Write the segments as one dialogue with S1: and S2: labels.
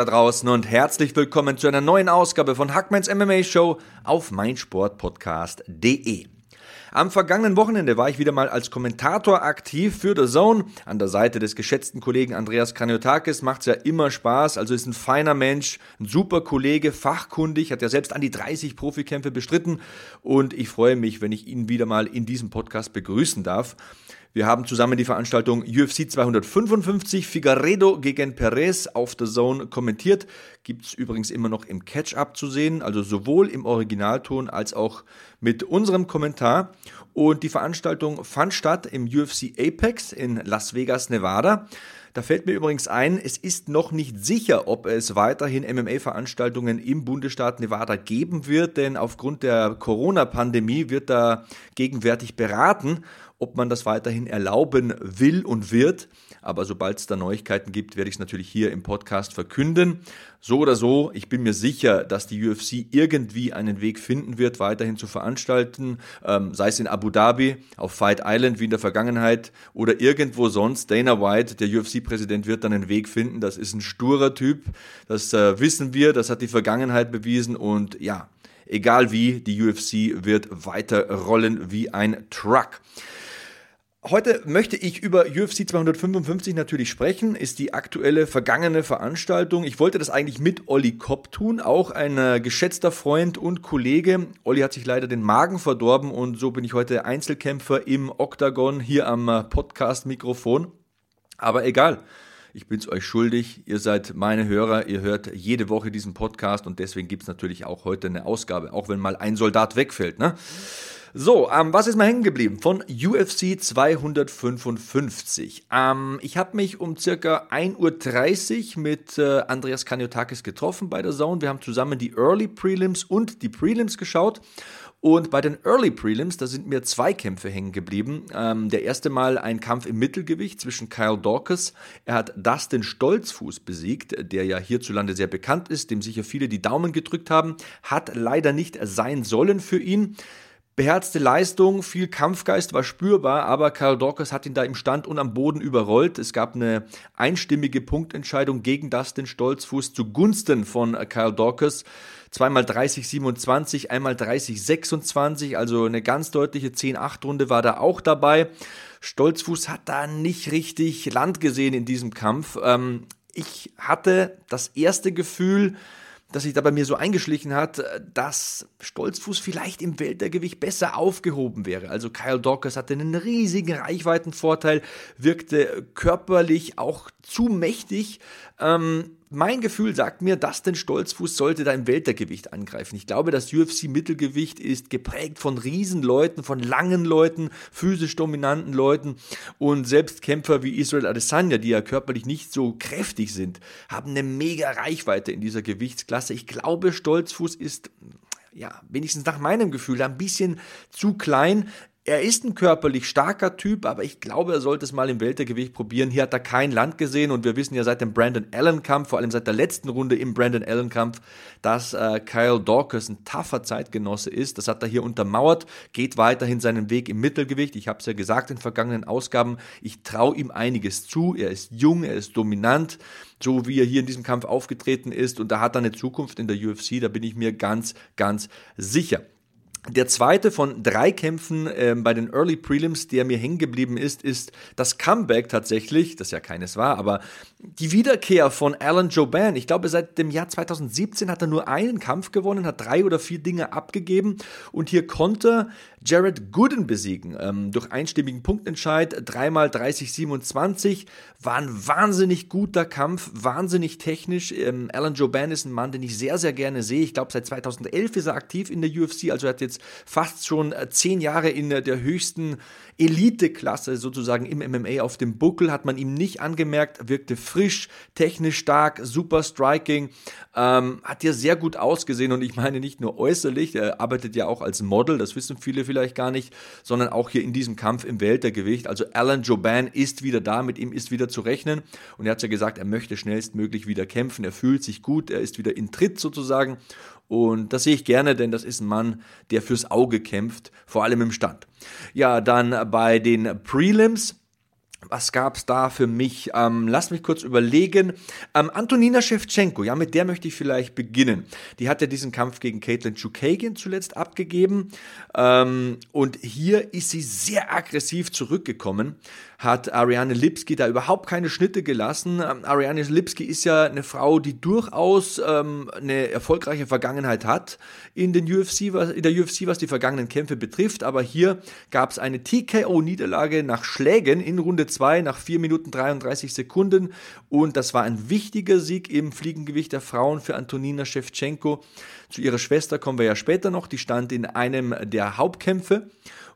S1: da draußen und herzlich willkommen zu einer neuen Ausgabe von Hackmans MMA Show auf meinsportpodcast.de. Am vergangenen Wochenende war ich wieder mal als Kommentator aktiv für The Zone. An der Seite des geschätzten Kollegen Andreas Kraniotakis macht's ja immer Spaß. Also ist ein feiner Mensch, ein super Kollege, fachkundig, hat ja selbst an die 30 Profikämpfe bestritten. Und ich freue mich, wenn ich ihn wieder mal in diesem Podcast begrüßen darf. Wir haben zusammen die Veranstaltung UFC 255 Figueredo gegen Perez auf The Zone kommentiert. Gibt es übrigens immer noch im Catch-up zu sehen, also sowohl im Originalton als auch mit unserem Kommentar. Und die Veranstaltung fand statt im UFC Apex in Las Vegas, Nevada. Da fällt mir übrigens ein, es ist noch nicht sicher, ob es weiterhin MMA-Veranstaltungen im Bundesstaat Nevada geben wird, denn aufgrund der Corona-Pandemie wird da gegenwärtig beraten ob man das weiterhin erlauben will und wird. Aber sobald es da Neuigkeiten gibt, werde ich es natürlich hier im Podcast verkünden. So oder so, ich bin mir sicher, dass die UFC irgendwie einen Weg finden wird, weiterhin zu veranstalten, ähm, sei es in Abu Dhabi, auf Fight Island wie in der Vergangenheit oder irgendwo sonst. Dana White, der UFC-Präsident, wird dann einen Weg finden. Das ist ein sturer Typ, das äh, wissen wir, das hat die Vergangenheit bewiesen und ja, egal wie, die UFC wird weiter rollen wie ein Truck. Heute möchte ich über UFC 255 natürlich sprechen, ist die aktuelle vergangene Veranstaltung. Ich wollte das eigentlich mit Olli Kopp tun, auch ein äh, geschätzter Freund und Kollege. Olli hat sich leider den Magen verdorben und so bin ich heute Einzelkämpfer im Octagon hier am äh, Podcast-Mikrofon. Aber egal, ich bin es euch schuldig. Ihr seid meine Hörer, ihr hört jede Woche diesen Podcast und deswegen gibt es natürlich auch heute eine Ausgabe, auch wenn mal ein Soldat wegfällt. Ne? So, ähm, was ist mal hängen geblieben? Von UFC 255. Ähm, ich habe mich um circa 1.30 Uhr mit äh, Andreas Kaniotakis getroffen bei der Zone. Wir haben zusammen die Early Prelims und die Prelims geschaut. Und bei den Early Prelims, da sind mir zwei Kämpfe hängen geblieben. Ähm, der erste Mal ein Kampf im Mittelgewicht zwischen Kyle Dawkins. Er hat Dustin Stolzfuß besiegt, der ja hierzulande sehr bekannt ist, dem sicher viele die Daumen gedrückt haben. Hat leider nicht sein sollen für ihn. Beherzte Leistung, viel Kampfgeist war spürbar, aber Karl Dawkins hat ihn da im Stand und am Boden überrollt. Es gab eine einstimmige Punktentscheidung gegen Dustin Stolzfuß zugunsten von Karl Dawkins. Zweimal 30-27, einmal 30-26, also eine ganz deutliche 10-8-Runde war da auch dabei. Stolzfuß hat da nicht richtig Land gesehen in diesem Kampf. Ähm, ich hatte das erste Gefühl, dass sich da bei mir so eingeschlichen hat, äh, dass Stolzfuß vielleicht im Weltergewicht besser aufgehoben wäre. Also Kyle Dawkins hatte einen riesigen Reichweitenvorteil, wirkte körperlich auch zu mächtig. Ähm, mein Gefühl sagt mir, Dustin Stolzfuß sollte da im Weltergewicht angreifen. Ich glaube, das UFC-Mittelgewicht ist geprägt von Riesenleuten, von langen Leuten, physisch dominanten Leuten und selbst Kämpfer wie Israel Adesanya, die ja körperlich nicht so kräftig sind, haben eine mega Reichweite in dieser Gewichtsklasse. Ich glaube, Stolzfuß ist ja, wenigstens nach meinem Gefühl, ein bisschen zu klein. Er ist ein körperlich starker Typ, aber ich glaube, er sollte es mal im Weltergewicht probieren. Hier hat er kein Land gesehen und wir wissen ja seit dem Brandon Allen-Kampf, vor allem seit der letzten Runde im Brandon Allen-Kampf, dass äh, Kyle Dawkins ein taffer Zeitgenosse ist. Das hat er hier untermauert, geht weiterhin seinen Weg im Mittelgewicht. Ich habe es ja gesagt in vergangenen Ausgaben, ich traue ihm einiges zu. Er ist jung, er ist dominant, so wie er hier in diesem Kampf aufgetreten ist und da hat er eine Zukunft in der UFC, da bin ich mir ganz, ganz sicher. Der zweite von drei Kämpfen äh, bei den Early Prelims, der mir hängen geblieben ist, ist das Comeback tatsächlich, das ja keines war, aber die Wiederkehr von Alan Joban. Ich glaube, seit dem Jahr 2017 hat er nur einen Kampf gewonnen, hat drei oder vier Dinge abgegeben und hier konnte Jared Gooden besiegen. Ähm, durch einstimmigen Punktentscheid, dreimal 30-27, war ein wahnsinnig guter Kampf, wahnsinnig technisch. Ähm, Alan Joban ist ein Mann, den ich sehr, sehr gerne sehe. Ich glaube, seit 2011 ist er aktiv in der UFC, also hat jetzt fast schon äh, zehn Jahre in der höchsten Eliteklasse sozusagen im MMA auf dem Buckel, hat man ihm nicht angemerkt, wirkte frisch, technisch stark, super Striking, ähm, hat ja sehr gut ausgesehen und ich meine nicht nur äußerlich, er arbeitet ja auch als Model, das wissen viele vielleicht gar nicht, sondern auch hier in diesem Kampf im Weltergewicht. Also Alan Joban ist wieder da, mit ihm ist wieder zu rechnen und er hat ja gesagt, er möchte schnellstmöglich wieder kämpfen, er fühlt sich gut, er ist wieder in Tritt sozusagen und das sehe ich gerne, denn das ist ein Mann, der fürs Auge kämpft, vor allem im Stand. Ja, dann bei den Prelims was gab's da für mich? Ähm, lass mich kurz überlegen. Ähm, Antonina Shevchenko, ja, mit der möchte ich vielleicht beginnen. Die hat ja diesen Kampf gegen Caitlin Chukagian zuletzt abgegeben. Ähm, und hier ist sie sehr aggressiv zurückgekommen hat Ariane Lipski da überhaupt keine Schnitte gelassen. Ähm, Ariane Lipski ist ja eine Frau, die durchaus ähm, eine erfolgreiche Vergangenheit hat in, den UFC, was, in der UFC, was die vergangenen Kämpfe betrifft. Aber hier gab es eine TKO-Niederlage nach Schlägen in Runde 2 nach 4 Minuten 33 Sekunden. Und das war ein wichtiger Sieg im Fliegengewicht der Frauen für Antonina Shevchenko. Zu ihrer Schwester kommen wir ja später noch. Die stand in einem der Hauptkämpfe.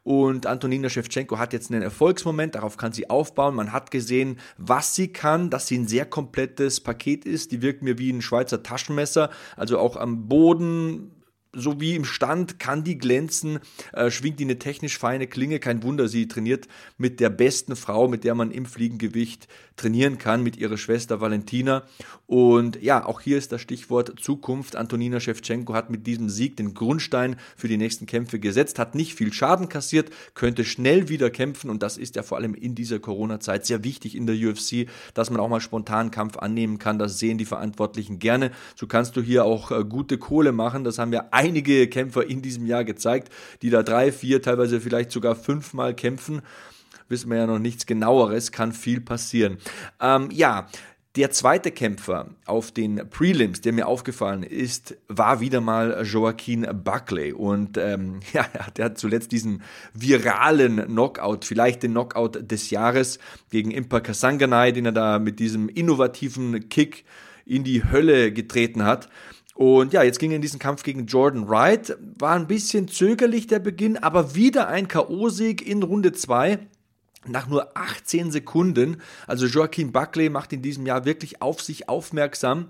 S1: Und Antonina Shevchenko hat jetzt einen Erfolgsmoment, darauf kann sie aufbauen. Man hat gesehen, was sie kann, dass sie ein sehr komplettes Paket ist. Die wirkt mir wie ein Schweizer Taschenmesser, also auch am Boden so wie im Stand kann die glänzen, äh, schwingt die eine technisch feine Klinge. Kein Wunder, sie trainiert mit der besten Frau, mit der man im Fliegengewicht trainieren kann, mit ihrer Schwester Valentina. Und ja, auch hier ist das Stichwort Zukunft. Antonina Shevchenko hat mit diesem Sieg den Grundstein für die nächsten Kämpfe gesetzt, hat nicht viel Schaden kassiert, könnte schnell wieder kämpfen und das ist ja vor allem in dieser Corona-Zeit sehr wichtig in der UFC, dass man auch mal spontan Kampf annehmen kann. Das sehen die Verantwortlichen gerne. So kannst du hier auch äh, gute Kohle machen. Das haben wir einige Kämpfer in diesem Jahr gezeigt, die da drei, vier, teilweise vielleicht sogar fünfmal kämpfen. Wissen wir ja noch nichts genaueres, kann viel passieren. Ähm, ja, der zweite Kämpfer auf den Prelims, der mir aufgefallen ist, war wieder mal Joaquin Buckley. Und ähm, ja, der hat zuletzt diesen viralen Knockout, vielleicht den Knockout des Jahres gegen Impa Kasanganay, den er da mit diesem innovativen Kick in die Hölle getreten hat. Und ja, jetzt ging er in diesen Kampf gegen Jordan Wright. War ein bisschen zögerlich der Beginn, aber wieder ein K.O.-Sieg in Runde 2 nach nur 18 Sekunden. Also Joaquin Buckley macht in diesem Jahr wirklich auf sich aufmerksam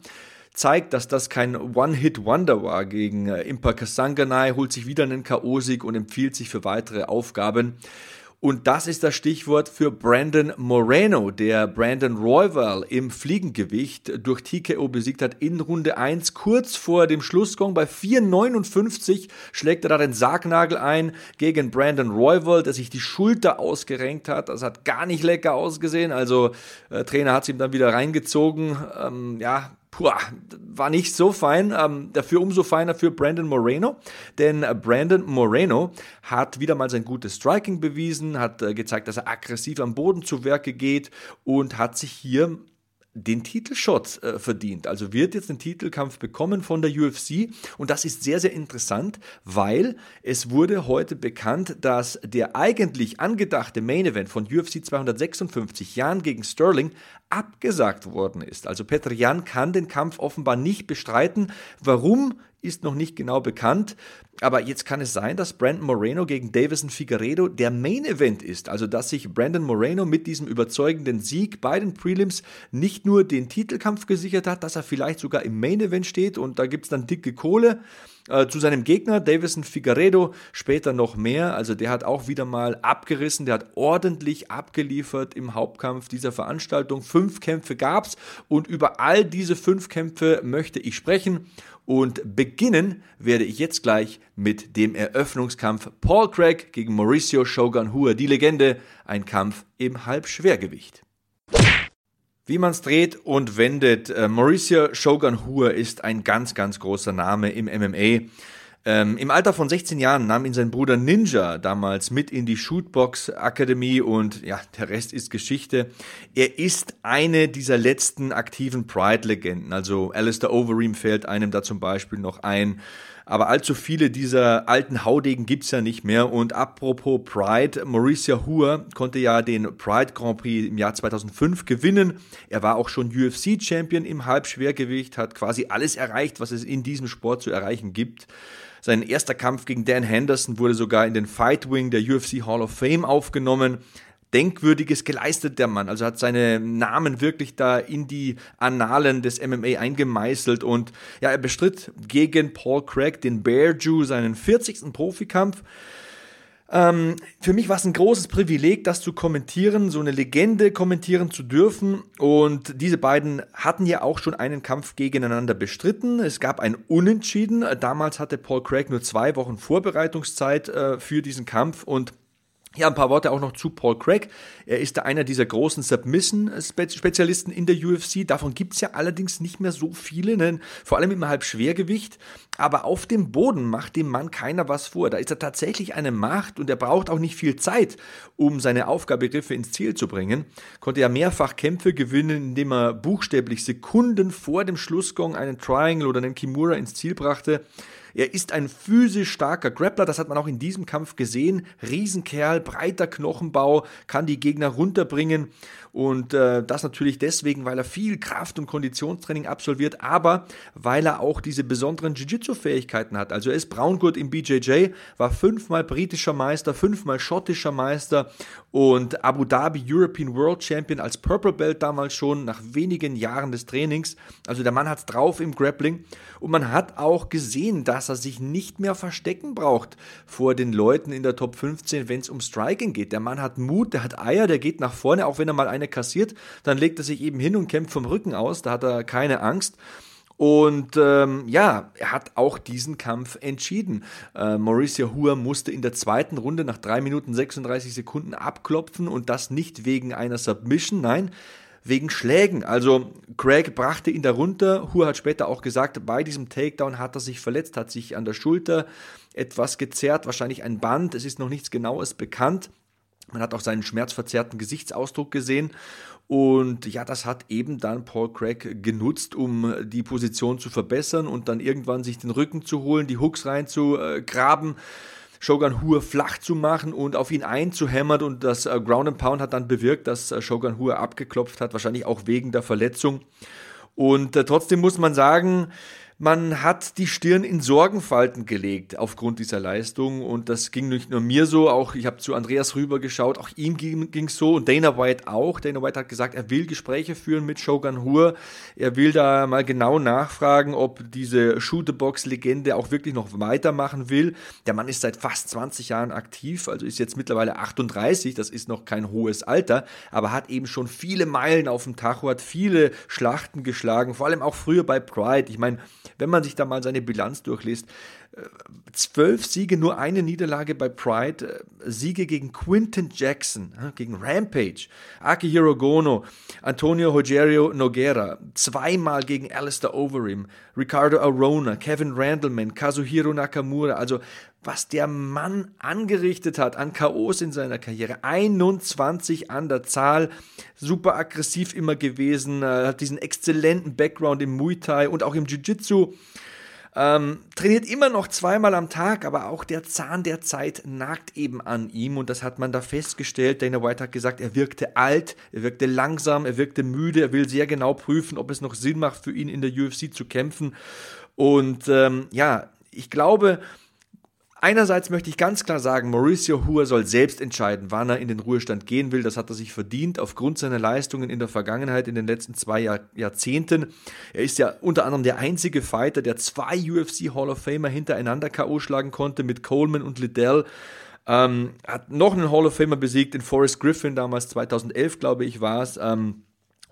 S1: zeigt, dass das kein One-Hit-Wonder war gegen äh, Impa Kasanganay, holt sich wieder einen K.O.-Sieg und empfiehlt sich für weitere Aufgaben. Und das ist das Stichwort für Brandon Moreno, der Brandon Royval im Fliegengewicht durch TKO besiegt hat in Runde 1. Kurz vor dem Schlussgong bei 4,59 schlägt er da den Sargnagel ein gegen Brandon Royval, der sich die Schulter ausgerenkt hat. Das hat gar nicht lecker ausgesehen. Also äh, Trainer hat es ihm dann wieder reingezogen. Ähm, ja, Puh, war nicht so fein. Ähm, dafür umso feiner für Brandon Moreno. Denn Brandon Moreno hat wieder mal sein gutes Striking bewiesen, hat äh, gezeigt, dass er aggressiv am Boden zu Werke geht und hat sich hier den Titelshot äh, verdient. Also wird jetzt einen Titelkampf bekommen von der UFC und das ist sehr, sehr interessant, weil es wurde heute bekannt, dass der eigentlich angedachte Main Event von UFC 256 Jan gegen Sterling abgesagt worden ist. Also Petr Jan kann den Kampf offenbar nicht bestreiten. Warum ist noch nicht genau bekannt. Aber jetzt kann es sein, dass Brandon Moreno gegen Davison Figueredo der Main Event ist. Also, dass sich Brandon Moreno mit diesem überzeugenden Sieg bei den Prelims nicht nur den Titelkampf gesichert hat, dass er vielleicht sogar im Main Event steht und da gibt es dann dicke Kohle. Äh, zu seinem Gegner, Davison Figueredo, später noch mehr. Also der hat auch wieder mal abgerissen, der hat ordentlich abgeliefert im Hauptkampf dieser Veranstaltung. Fünf Kämpfe gab es und über all diese fünf Kämpfe möchte ich sprechen. Und beginnen werde ich jetzt gleich mit dem Eröffnungskampf Paul Craig gegen Mauricio Shogun Hua, die Legende, ein Kampf im Halbschwergewicht. Wie man es dreht und wendet, äh, Mauricio Shogun Hua ist ein ganz, ganz großer Name im MMA. Ähm, Im Alter von 16 Jahren nahm ihn sein Bruder Ninja damals mit in die Shootbox Akademie und ja, der Rest ist Geschichte. Er ist eine dieser letzten aktiven Pride-Legenden. Also Alistair Overeem fällt einem da zum Beispiel noch ein. Aber allzu viele dieser alten Haudegen gibt's ja nicht mehr. Und apropos Pride, Mauricio Hua konnte ja den Pride Grand Prix im Jahr 2005 gewinnen. Er war auch schon UFC-Champion im Halbschwergewicht, hat quasi alles erreicht, was es in diesem Sport zu erreichen gibt. Sein erster Kampf gegen Dan Henderson wurde sogar in den Fight Wing der UFC Hall of Fame aufgenommen. Denkwürdiges geleistet der Mann. Also hat seine Namen wirklich da in die Annalen des MMA eingemeißelt und ja, er bestritt gegen Paul Craig, den Bear Jew, seinen 40. Profikampf. Ähm, für mich war es ein großes Privileg, das zu kommentieren, so eine Legende kommentieren zu dürfen. Und diese beiden hatten ja auch schon einen Kampf gegeneinander bestritten. Es gab ein Unentschieden. Damals hatte Paul Craig nur zwei Wochen Vorbereitungszeit äh, für diesen Kampf und ja, ein paar Worte auch noch zu Paul Craig. Er ist einer dieser großen Submission-Spezialisten in der UFC. Davon gibt's ja allerdings nicht mehr so viele, ne? vor allem im Halbschwergewicht. Aber auf dem Boden macht dem Mann keiner was vor. Da ist er tatsächlich eine Macht und er braucht auch nicht viel Zeit, um seine Aufgabegriffe ins Ziel zu bringen. Konnte ja mehrfach Kämpfe gewinnen, indem er buchstäblich Sekunden vor dem Schlussgong einen Triangle oder einen Kimura ins Ziel brachte. Er ist ein physisch starker Grappler, das hat man auch in diesem Kampf gesehen. Riesenkerl, breiter Knochenbau, kann die Gegner runterbringen und äh, das natürlich deswegen, weil er viel Kraft- und Konditionstraining absolviert, aber weil er auch diese besonderen Jiu-Jitsu-Fähigkeiten hat. Also er ist Braungurt im BJJ, war fünfmal britischer Meister, fünfmal schottischer Meister und Abu Dhabi European World Champion als Purple Belt damals schon nach wenigen Jahren des Trainings. Also der Mann hat's drauf im Grappling und man hat auch gesehen, dass er sich nicht mehr verstecken braucht vor den Leuten in der Top 15, wenn es um Striking geht. Der Mann hat Mut, der hat Eier, der geht nach vorne, auch wenn er mal eine kassiert, dann legt er sich eben hin und kämpft vom Rücken aus, da hat er keine Angst. Und ähm, ja, er hat auch diesen Kampf entschieden. Äh, Mauricio Hua musste in der zweiten Runde nach 3 Minuten 36 Sekunden abklopfen und das nicht wegen einer Submission, nein, wegen Schlägen. Also Craig brachte ihn da runter. Hua hat später auch gesagt, bei diesem Takedown hat er sich verletzt, hat sich an der Schulter etwas gezerrt, wahrscheinlich ein Band. Es ist noch nichts Genaues bekannt. Man hat auch seinen schmerzverzerrten Gesichtsausdruck gesehen. Und ja, das hat eben dann Paul Craig genutzt, um die Position zu verbessern und dann irgendwann sich den Rücken zu holen, die Hooks reinzugraben. Shogun Hur flach zu machen und auf ihn einzuhämmern und das äh, Ground and Pound hat dann bewirkt, dass äh, Shogun Hur abgeklopft hat, wahrscheinlich auch wegen der Verletzung. Und äh, trotzdem muss man sagen, man hat die Stirn in Sorgenfalten gelegt aufgrund dieser Leistung und das ging nicht nur mir so, auch ich habe zu Andreas rüber geschaut, auch ihm ging es so und Dana White auch. Dana White hat gesagt, er will Gespräche führen mit Shogun Hur, er will da mal genau nachfragen, ob diese Shootebox-Legende auch wirklich noch weitermachen will. Der Mann ist seit fast 20 Jahren aktiv, also ist jetzt mittlerweile 38, das ist noch kein hohes Alter, aber hat eben schon viele Meilen auf dem Tacho, hat viele Schlachten geschlagen, vor allem auch früher bei Pride. Ich meine, wenn man sich da mal seine Bilanz durchliest, zwölf Siege, nur eine Niederlage bei Pride, äh, Siege gegen Quinton Jackson, gegen Rampage, Akihiro Gono, Antonio Rogerio Noguera, zweimal gegen Alistair Overeem, Ricardo Arona, Kevin Randleman, Kazuhiro Nakamura, also was der Mann angerichtet hat an Chaos in seiner Karriere. 21 an der Zahl, super aggressiv immer gewesen, äh, hat diesen exzellenten Background im Muay Thai und auch im Jiu-Jitsu. Ähm, trainiert immer noch zweimal am Tag, aber auch der Zahn der Zeit nagt eben an ihm und das hat man da festgestellt. Dana White hat gesagt, er wirkte alt, er wirkte langsam, er wirkte müde, er will sehr genau prüfen, ob es noch Sinn macht für ihn in der UFC zu kämpfen. Und ähm, ja, ich glaube, Einerseits möchte ich ganz klar sagen, Mauricio Hua soll selbst entscheiden, wann er in den Ruhestand gehen will. Das hat er sich verdient aufgrund seiner Leistungen in der Vergangenheit, in den letzten zwei Jahr Jahrzehnten. Er ist ja unter anderem der einzige Fighter, der zwei UFC Hall of Famer hintereinander K.O. schlagen konnte mit Coleman und Liddell. Ähm, hat noch einen Hall of Famer besiegt, in Forrest Griffin, damals 2011, glaube ich, war es. Ähm,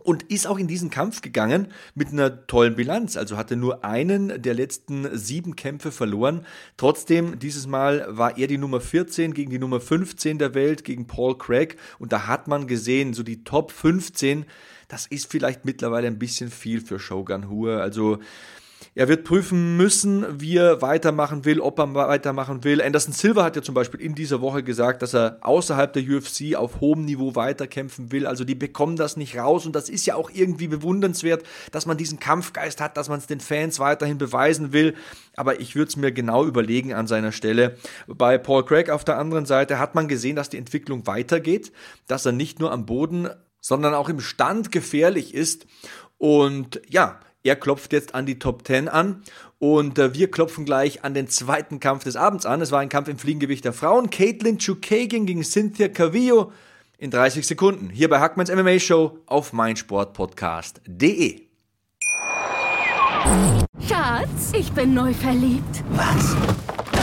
S1: und ist auch in diesen Kampf gegangen mit einer tollen Bilanz. Also hatte nur einen der letzten sieben Kämpfe verloren. Trotzdem, dieses Mal war er die Nummer 14 gegen die Nummer 15 der Welt, gegen Paul Craig. Und da hat man gesehen, so die Top 15, das ist vielleicht mittlerweile ein bisschen viel für Shogun Hua. Also er wird prüfen müssen, wie er weitermachen will, ob er weitermachen will. Anderson Silva hat ja zum Beispiel in dieser Woche gesagt, dass er außerhalb der UFC auf hohem Niveau weiterkämpfen will. Also die bekommen das nicht raus und das ist ja auch irgendwie bewundernswert, dass man diesen Kampfgeist hat, dass man es den Fans weiterhin beweisen will. Aber ich würde es mir genau überlegen an seiner Stelle. Bei Paul Craig auf der anderen Seite hat man gesehen, dass die Entwicklung weitergeht, dass er nicht nur am Boden, sondern auch im Stand gefährlich ist. Und ja, Er klopft jetzt an die Top 10 an und äh, wir klopfen gleich an den zweiten Kampf des Abends an. Es war ein Kampf im Fliegengewicht der Frauen. Caitlin Chukagian gegen Cynthia Cavillo in 30 Sekunden. Hier bei Hackmans MMA Show auf meinsportpodcast.de.
S2: Schatz, ich bin neu verliebt.
S3: Was?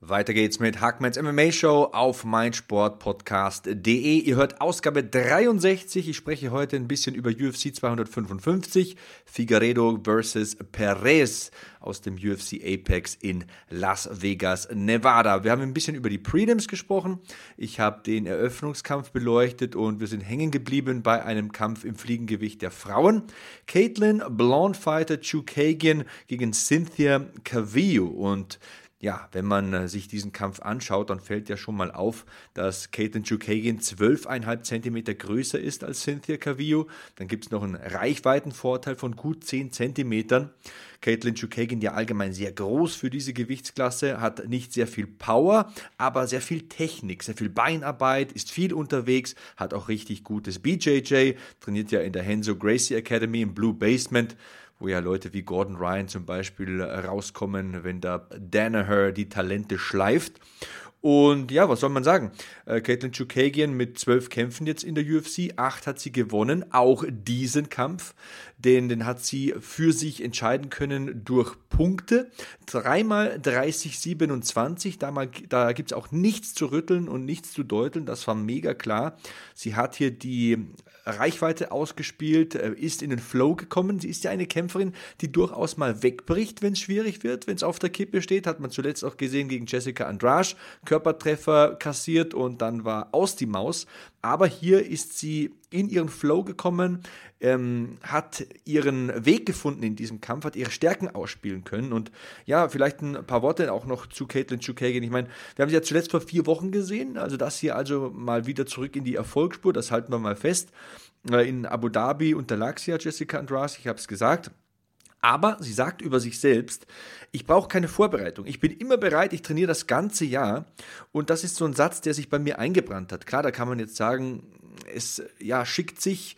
S1: Weiter geht's mit Hackmans MMA Show auf meinsportpodcast.de. Ihr hört Ausgabe 63. Ich spreche heute ein bisschen über UFC 255, Figueredo versus Perez aus dem UFC Apex in Las Vegas, Nevada. Wir haben ein bisschen über die Prelims gesprochen. Ich habe den Eröffnungskampf beleuchtet und wir sind hängen geblieben bei einem Kampf im Fliegengewicht der Frauen. Caitlin Blonde Fighter Chukagian gegen Cynthia Cavillo und ja, wenn man äh, sich diesen Kampf anschaut, dann fällt ja schon mal auf, dass Caitlin Chukagian 12,5 cm größer ist als Cynthia Cavillo. Dann gibt es noch einen Reichweitenvorteil von gut 10 cm. Caitlin Chukagian ja allgemein sehr groß für diese Gewichtsklasse, hat nicht sehr viel Power, aber sehr viel Technik, sehr viel Beinarbeit, ist viel unterwegs, hat auch richtig gutes BJJ, trainiert ja in der Henzo Gracie Academy im Blue Basement wo ja Leute wie Gordon Ryan zum Beispiel rauskommen, wenn da Danaher die Talente schleift. Und ja, was soll man sagen? Äh, Caitlin Chukagian mit zwölf Kämpfen jetzt in der UFC, acht hat sie gewonnen, auch diesen Kampf, den, den hat sie für sich entscheiden können durch Punkte. Dreimal 30-27, da, da gibt es auch nichts zu rütteln und nichts zu deuteln, das war mega klar. Sie hat hier die Reichweite ausgespielt, äh, ist in den Flow gekommen. Sie ist ja eine Kämpferin, die durchaus mal wegbricht, wenn es schwierig wird, wenn es auf der Kippe steht. Hat man zuletzt auch gesehen gegen Jessica Andrade. Körpertreffer kassiert und dann war aus die Maus. Aber hier ist sie in ihren Flow gekommen, ähm, hat ihren Weg gefunden in diesem Kampf, hat ihre Stärken ausspielen können. Und ja, vielleicht ein paar Worte auch noch zu Caitlin Chukagian. Ich meine, wir haben sie ja zuletzt vor vier Wochen gesehen, also das hier also mal wieder zurück in die Erfolgsspur, das halten wir mal fest. Äh, in Abu Dhabi unterlag sie ja Jessica Andrade, ich habe es gesagt. Aber sie sagt über sich selbst, ich brauche keine Vorbereitung. Ich bin immer bereit, ich trainiere das ganze Jahr. Und das ist so ein Satz, der sich bei mir eingebrannt hat. Klar, da kann man jetzt sagen, es ja, schickt sich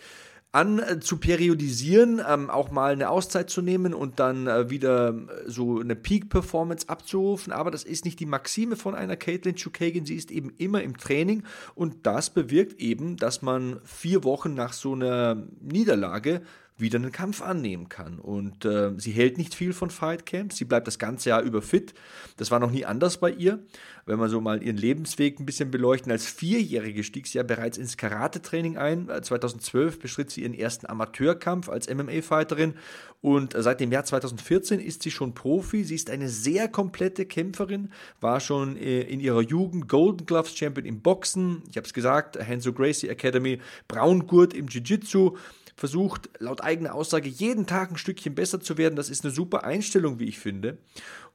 S1: an äh, zu periodisieren, ähm, auch mal eine Auszeit zu nehmen und dann äh, wieder äh, so eine Peak-Performance abzurufen. Aber das ist nicht die Maxime von einer Caitlin Chukagian. Sie ist eben immer im Training und das bewirkt eben, dass man vier Wochen nach so einer Niederlage wieder einen Kampf annehmen kann. Und äh, sie hält nicht viel von Fightcamps, sie bleibt das ganze Jahr über fit. Das war noch nie anders bei ihr. Wenn wir so mal ihren Lebensweg ein bisschen beleuchten, als Vierjährige stieg sie ja bereits ins Karate-Training ein. 2012 äh, bestritt sie ihren ersten Amateurkampf als MMA-Fighterin und seit dem Jahr 2014 ist sie schon Profi. Sie ist eine sehr komplette Kämpferin, war schon äh, in ihrer Jugend Golden Gloves Champion im Boxen. Ich habe es gesagt, Hanzo Gracie Academy, Braungurt im Jiu-Jitsu versucht laut eigener Aussage jeden Tag ein Stückchen besser zu werden. Das ist eine super Einstellung, wie ich finde.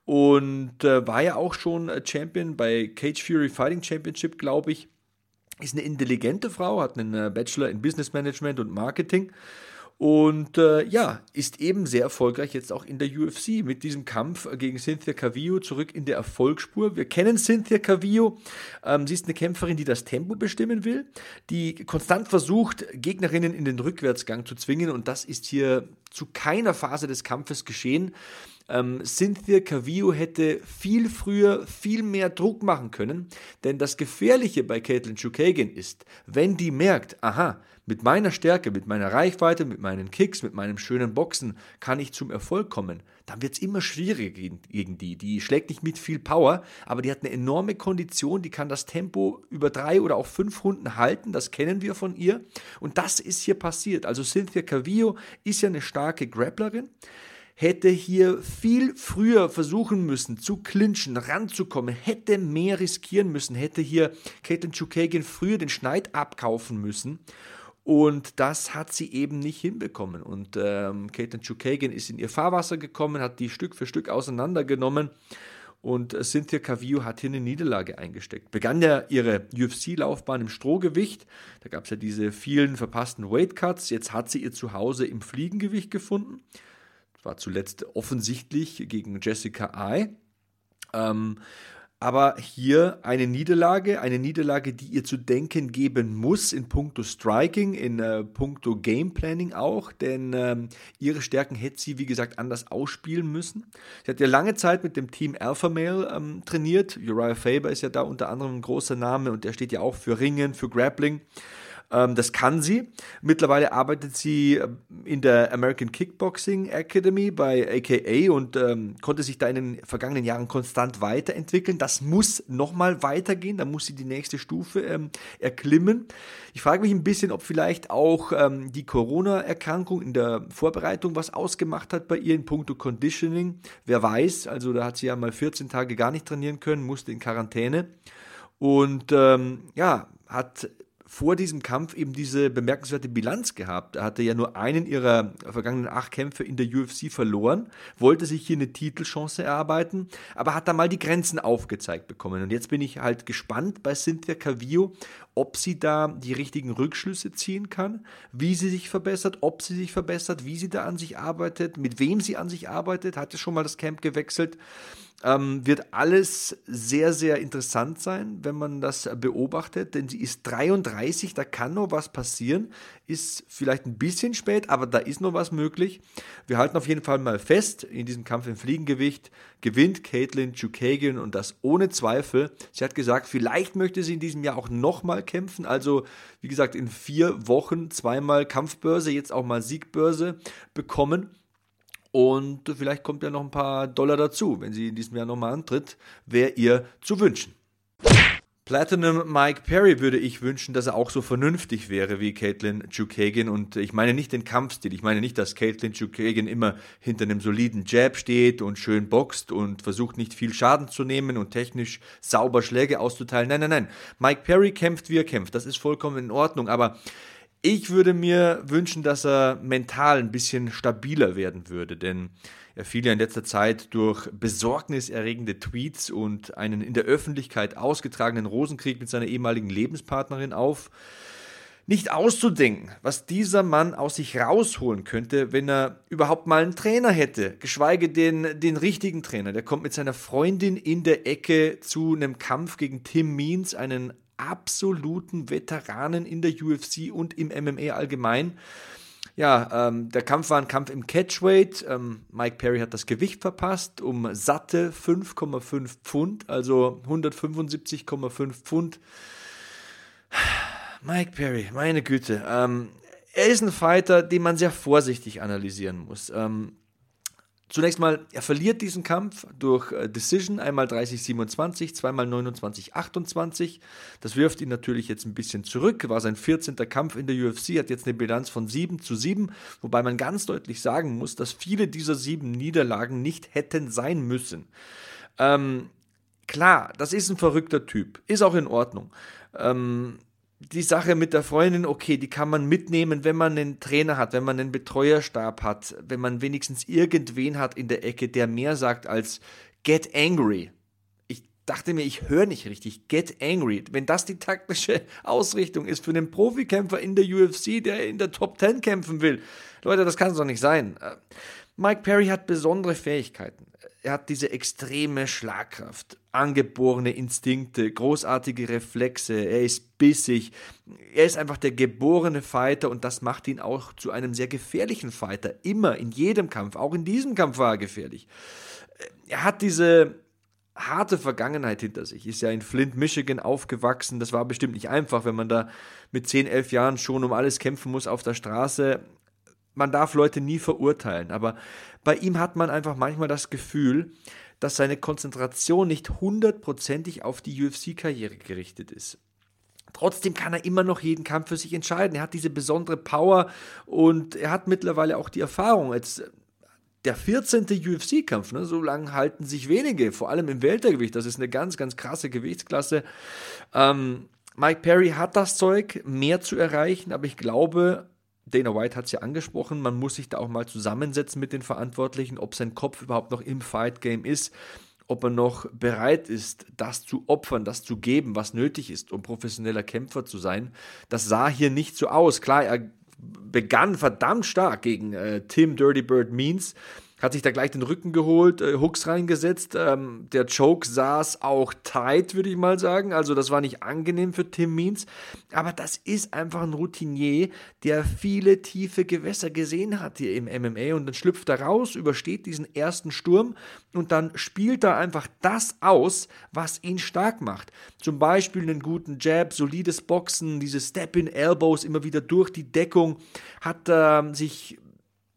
S1: Und äh, war ja auch schon Champion bei Cage Fury Fighting Championship, glaube ich. Ist eine intelligente Frau, hat einen äh, Bachelor in Business Management und Marketing und äh, ja, ist eben sehr erfolgreich jetzt auch in der UFC mit diesem Kampf gegen Cynthia Cavillo zurück in der Erfolgsspur. Wir kennen Cynthia Cavillo. Ähm, sie ist eine Kämpferin, die das Tempo bestimmen will, die konstant versucht, Gegnerinnen in den Rückwärtsgang zu zwingen. Und das ist hier zu keiner Phase des Kampfes geschehen. Ähm, Cynthia Cavillo hätte viel früher viel mehr Druck machen können, denn das Gefährliche bei Caitlin Chukagian ist, wenn die merkt, aha, mit meiner Stärke, mit meiner Reichweite, mit meinen Kicks, mit meinem schönen Boxen kann ich zum Erfolg kommen. Dann wird es immer schwieriger gegen die. Die schlägt nicht mit viel Power, aber die hat eine enorme Kondition, die kann das Tempo über drei oder auch fünf Runden halten. Das kennen wir von ihr. Und das ist hier passiert. Also Cynthia Cavillo ist ja eine starke Grapplerin hätte hier viel früher versuchen müssen zu clinchen, ranzukommen, hätte mehr riskieren müssen, hätte hier Caitlin Chukagian früher den Schneid abkaufen müssen und das hat sie eben nicht hinbekommen. Und ähm, Caitlin Chukagian ist in ihr Fahrwasser gekommen, hat die Stück für Stück auseinandergenommen. Und äh, Cynthia Cavillo hat hier eine Niederlage eingesteckt. Begann ja ihre UFC-Laufbahn im Strohgewicht. Da gab es ja diese vielen verpassten Weightcuts. Jetzt hat sie ihr Zuhause im Fliegengewicht gefunden War zuletzt offensichtlich gegen Jessica Ai. Ähm, aber hier eine Niederlage, eine Niederlage, die ihr zu denken geben muss in puncto Striking, in äh, puncto Game Planning auch, denn ähm, ihre Stärken hätte sie, wie gesagt, anders ausspielen müssen. Sie hat ja lange Zeit mit dem Team Alpha Male ähm, trainiert. Uriah Faber ist ja da unter anderem ein großer Name und der steht ja auch für Ringen, für Grappling. Ähm, das kann sie. Mittlerweile arbeitet sie äh, in der American Kickboxing Academy bei AKA und ähm, konnte sich da in den vergangenen Jahren konstant weiterentwickeln. Das muss nochmal weitergehen. Da muss sie die nächste Stufe ähm, erklimmen. Ich frage mich ein bisschen, ob vielleicht auch ähm, die Corona-Erkrankung in der Vorbereitung was ausgemacht hat bei ihr in puncto Conditioning. Wer weiß, also da hat sie ja mal 14 Tage gar nicht trainieren können, musste in Quarantäne. Und ähm, ja, hat vor diesem Kampf eben diese bemerkenswerte Bilanz gehabt. Er hatte ja nur einen ihrer vergangenen acht Kämpfe in der UFC verloren, wollte sich hier eine Titelchance erarbeiten, aber hat da mal die Grenzen aufgezeigt bekommen. Und jetzt bin ich halt gespannt bei Cynthia Cavillo, ob sie da die richtigen Rückschlüsse ziehen kann, wie sie sich verbessert, ob sie sich verbessert, wie sie da an sich arbeitet, mit wem sie an sich arbeitet, hat ja schon mal das Camp gewechselt. Ähm, wird alles sehr, sehr interessant sein, wenn man das beobachtet, denn sie ist 33, da kann noch was passieren, ist vielleicht ein bisschen spät, aber da ist noch was möglich. Wir halten auf jeden Fall mal fest, in diesem Kampf im Fliegengewicht gewinnt Caitlin Chukagian und das ohne Zweifel. Sie hat gesagt, vielleicht möchte sie in diesem Jahr auch nochmal kämpfen, also wie gesagt, in vier Wochen zweimal Kampfbörse, jetzt auch mal Siegbörse bekommen. Und vielleicht kommt ja noch ein paar Dollar dazu, wenn sie in diesem Jahr nochmal antritt, wäre ihr zu wünschen. Platinum Mike Perry würde ich wünschen, dass er auch so vernünftig wäre wie Caitlin Chukagian. Und ich meine nicht den Kampfstil. Ich meine nicht, dass Caitlin Chukagian immer hinter einem soliden Jab steht und schön boxt und versucht nicht viel Schaden zu nehmen und technisch sauber Schläge auszuteilen. Nein, nein, nein. Mike Perry kämpft, wie er kämpft. Das ist vollkommen in Ordnung. Aber ich würde mir wünschen, dass er mental ein bisschen stabiler werden würde, denn er fiel ja in letzter Zeit durch besorgniserregende Tweets und einen in der Öffentlichkeit ausgetragenen Rosenkrieg mit seiner ehemaligen Lebenspartnerin auf. Nicht auszudenken, was dieser Mann aus sich rausholen könnte, wenn er überhaupt mal einen Trainer hätte, geschweige denn den richtigen Trainer. Der kommt mit seiner Freundin in der Ecke zu einem Kampf gegen Tim Means, einen absoluten Veteranen in der UFC und im MMA allgemein. Ja, ähm, der Kampf war ein Kampf im Catchweight. Ähm, Mike Perry hat das Gewicht verpasst um satte 5,5 Pfund, also 175,5 Pfund. Mike Perry, meine Güte. Ähm, er ist ein Fighter, den man sehr vorsichtig analysieren muss. Ähm, Zunächst mal, er verliert diesen Kampf durch äh, Decision, einmal 30-27, zweimal 29-28. Das wirft ihn natürlich jetzt ein bisschen zurück, war sein 14. Kampf in der UFC, hat jetzt eine Bilanz von 7 zu 7, wobei man ganz deutlich sagen muss, dass viele dieser sieben Niederlagen nicht hätten sein müssen. Ähm, klar, das ist ein verrückter Typ, ist auch in Ordnung. Ähm, die Sache mit der Freundin, okay, die kann man mitnehmen, wenn man einen Trainer hat, wenn man einen Betreuerstab hat, wenn man wenigstens irgendwen hat in der Ecke, der mehr sagt als get angry. Ich dachte mir, ich höre nicht richtig. Get angry. Wenn das die taktische Ausrichtung ist für einen Profikämpfer in der UFC, der in der Top 10 kämpfen will. Leute, das kann es doch nicht sein. Mike Perry hat besondere Fähigkeiten. Er hat diese extreme Schlagkraft, angeborene Instinkte, großartige Reflexe, er ist bissig, er ist einfach der geborene Fighter und das macht ihn auch zu einem sehr gefährlichen Fighter. Immer, in jedem Kampf, auch in diesem Kampf war er gefährlich. Er hat diese harte Vergangenheit hinter sich, ist ja in Flint, Michigan aufgewachsen. Das war bestimmt nicht einfach, wenn man da mit 10, 11 Jahren schon um alles kämpfen muss auf der Straße man darf Leute nie verurteilen, aber bei ihm hat man einfach manchmal das Gefühl, dass seine Konzentration nicht hundertprozentig auf die UFC-Karriere gerichtet ist. Trotzdem kann er immer noch jeden Kampf für sich entscheiden. Er hat diese besondere Power und er hat mittlerweile auch die Erfahrung. Jetzt der 14. UFC-Kampf, ne? so lange halten sich wenige, vor allem im Weltergewicht. Das ist eine ganz, ganz krasse Gewichtsklasse. Ähm, Mike Perry hat das Zeug, mehr zu erreichen, aber ich glaube, Dana White hat es ja angesprochen, man muss sich da auch mal zusammensetzen mit den Verantwortlichen, ob sein Kopf überhaupt noch im Fight Game ist, ob er noch bereit ist, das zu opfern, das zu geben, was nötig ist, um professioneller Kämpfer zu sein. Das sah hier nicht so aus. Klar, er begann verdammt stark gegen äh, Tim Dirty Bird Means, hat sich da gleich den Rücken geholt, äh, Hooks reingesetzt. Ähm, der Choke saß auch tight, würde ich mal sagen. Also das war nicht angenehm für Tim Means. Aber das ist einfach ein Routinier, der viele tiefe Gewässer gesehen hat hier im MMA und dann schlüpft er raus, übersteht diesen ersten Sturm und dann spielt er einfach das aus, was ihn stark macht. Zum Beispiel einen guten Jab, solides Boxen, diese Step-in-Elbows immer wieder durch die Deckung, hat äh, sich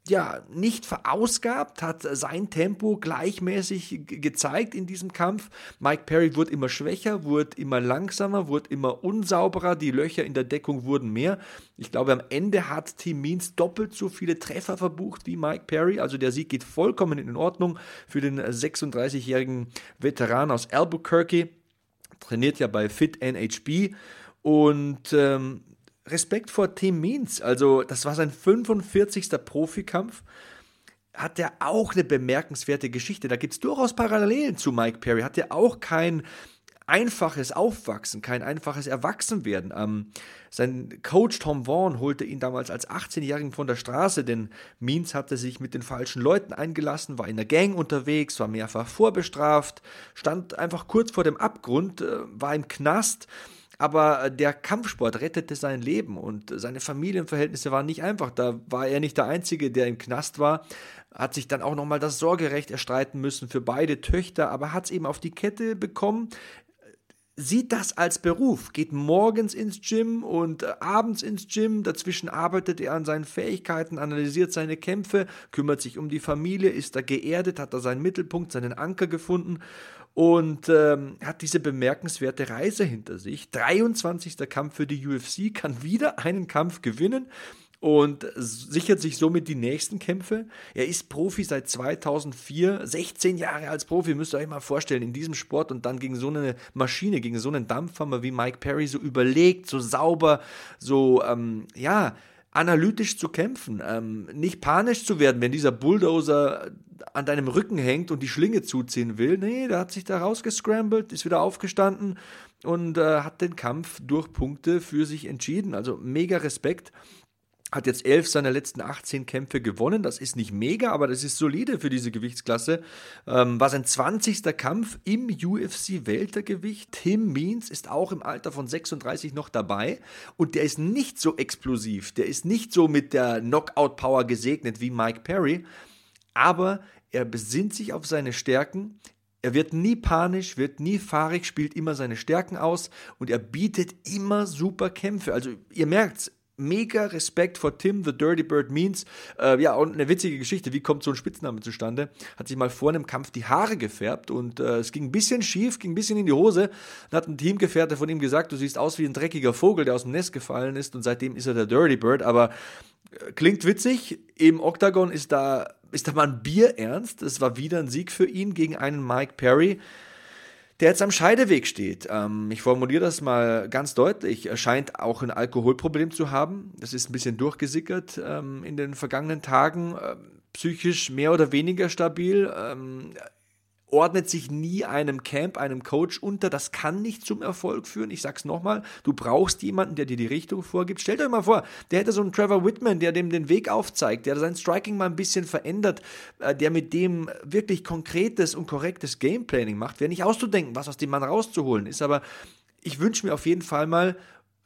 S1: ja, nicht verausgabt, hat sein Tempo gleichmäßig gezeigt in diesem Kampf. Mike Perry wurde immer schwächer, wurde immer langsamer, wurde immer unsauberer, die Löcher in der Deckung wurden mehr. Ich glaube, am Ende hat Team Means doppelt so viele Treffer verbucht wie Mike Perry. Also der Sieg geht vollkommen in Ordnung für den 36-jährigen Veteran aus Albuquerque. Trainiert ja bei Fit NHB. Und ähm, Respekt vor Tim Means. Also, das war sein 45. Profikampf. Hat er auch eine bemerkenswerte Geschichte. Da gibt es durchaus Parallelen zu Mike Perry. Hat er auch kein einfaches Aufwachsen, kein einfaches Erwachsenwerden. Ähm, sein Coach Tom Vaughn holte ihn damals als 18-Jährigen von der Straße, denn Means hatte sich mit den falschen Leuten eingelassen, war in der Gang unterwegs, war mehrfach vorbestraft, stand einfach kurz vor dem Abgrund, äh, war im Knast aber äh, der Kampfsport rettete sein Leben und seine Familienverhältnisse waren nicht einfach. Da war er nicht der Einzige, der im Knast war. Hat sich dann auch nochmal das Sorgerecht erstreiten müssen für beide Töchter, aber hat es eben auf die Kette bekommen. Sieht das als Beruf, geht morgens ins Gym und äh, abends ins Gym. Dazwischen arbeitet er an seinen Fähigkeiten, analysiert seine Kämpfe, kümmert sich um die Familie, ist da geerdet, hat da seinen Mittelpunkt, seinen Anker gefunden und ähm, hat diese bemerkenswerte Reise hinter sich. 23. Kampf für die UFC, kann wieder einen Kampf gewinnen und sichert sich somit die nächsten Kämpfe. Er ist Profi seit 2004, 16 Jahre als Profi, müsst ihr euch mal vorstellen, in diesem Sport und dann gegen so eine Maschine, gegen so einen Dampfhammer wie Mike Perry, so überlegt, so sauber, so, ähm, ja, analytisch zu kämpfen, ähm, nicht panisch zu werden, wenn dieser Bulldozer an deinem Rücken hängt und die Schlinge zuziehen will. Nee, der hat sich da rausgescrambled, ist wieder aufgestanden und äh, hat den Kampf durch Punkte für sich entschieden. Also mega Respekt hat jetzt elf seiner letzten 18 Kämpfe gewonnen. Das ist nicht mega, aber das ist solide für diese Gewichtsklasse. Ähm, war sein 20. Kampf im UFC-Weltergewicht. Tim Means ist auch im Alter von 36 noch dabei und der ist nicht so explosiv. Der ist nicht so mit der Knockout-Power gesegnet wie Mike Perry, aber er besinnt sich auf seine Stärken. Er wird nie panisch, wird nie fahrig, spielt immer seine Stärken aus und er bietet immer super Kämpfe. Also ihr merkt's, mega Respekt vor Tim, The Dirty Bird Means. Äh, ja, und eine witzige Geschichte. Wie kommt so ein Spitzname zustande? Hat sich mal vor einem Kampf die Haare gefärbt und äh, es ging ein bisschen schief, ging ein bisschen in die Hose. Dann hat ein Teamgefährte von ihm gesagt, du siehst aus wie ein dreckiger Vogel, der aus dem Nest gefallen ist und seitdem ist er der Dirty Bird. Aber äh, klingt witzig. Im Octagon ist da, ist da mal ein Bier ernst. Es war wieder ein Sieg für ihn gegen einen Mike Perry der jetzt am Scheideweg steht. Ähm, ich formuliere das mal ganz deutlich. Er scheint auch ein Alkoholproblem zu haben. Das ist ein bisschen durchgesickert ähm, in den vergangenen Tagen. Ähm, psychisch mehr oder weniger stabil. Ordnet sich nie einem Camp, einem Coach unter. Das kann nicht zum Erfolg führen. Ich sag's nochmal, du brauchst jemanden, der dir die Richtung vorgibt. Stellt euch mal vor, der hätte so einen Trevor Whitman, der dem den Weg aufzeigt, der sein Striking mal ein bisschen verändert, äh, der mit dem wirklich konkretes und korrektes Gameplanning macht. Wäre nicht auszudenken, was aus dem Mann rauszuholen ist, aber ich wünsche mir auf jeden Fall mal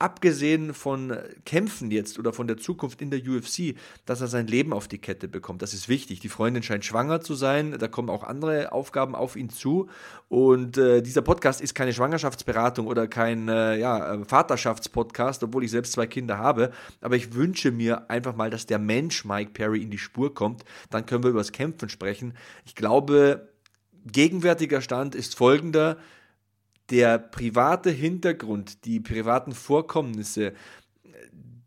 S1: abgesehen von Kämpfen jetzt oder von der Zukunft in der UFC, dass er sein Leben auf die Kette bekommt. Das ist wichtig. Die Freundin scheint schwanger zu sein. Da kommen auch andere Aufgaben auf ihn zu. Und äh, dieser Podcast ist keine Schwangerschaftsberatung oder kein äh, ja, äh, Vaterschaftspodcast, obwohl ich selbst zwei Kinder habe. Aber ich wünsche mir einfach mal, dass der Mensch Mike Perry in die Spur kommt. Dann können wir über das Kämpfen sprechen. Ich glaube, gegenwärtiger Stand ist folgender der private Hintergrund, die privaten Vorkommnisse,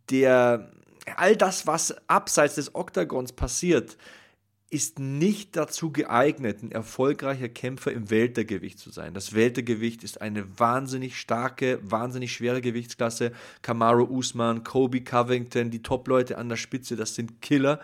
S1: der all das, was abseits des Oktagons passiert, ist nicht dazu geeignet, ein erfolgreicher Kämpfer im Weltergewicht zu sein. Das Weltergewicht ist eine wahnsinnig starke, wahnsinnig schwere Gewichtsklasse. Kamaru Usman, Kobe Covington, die Top-Leute an der Spitze, das sind Killer.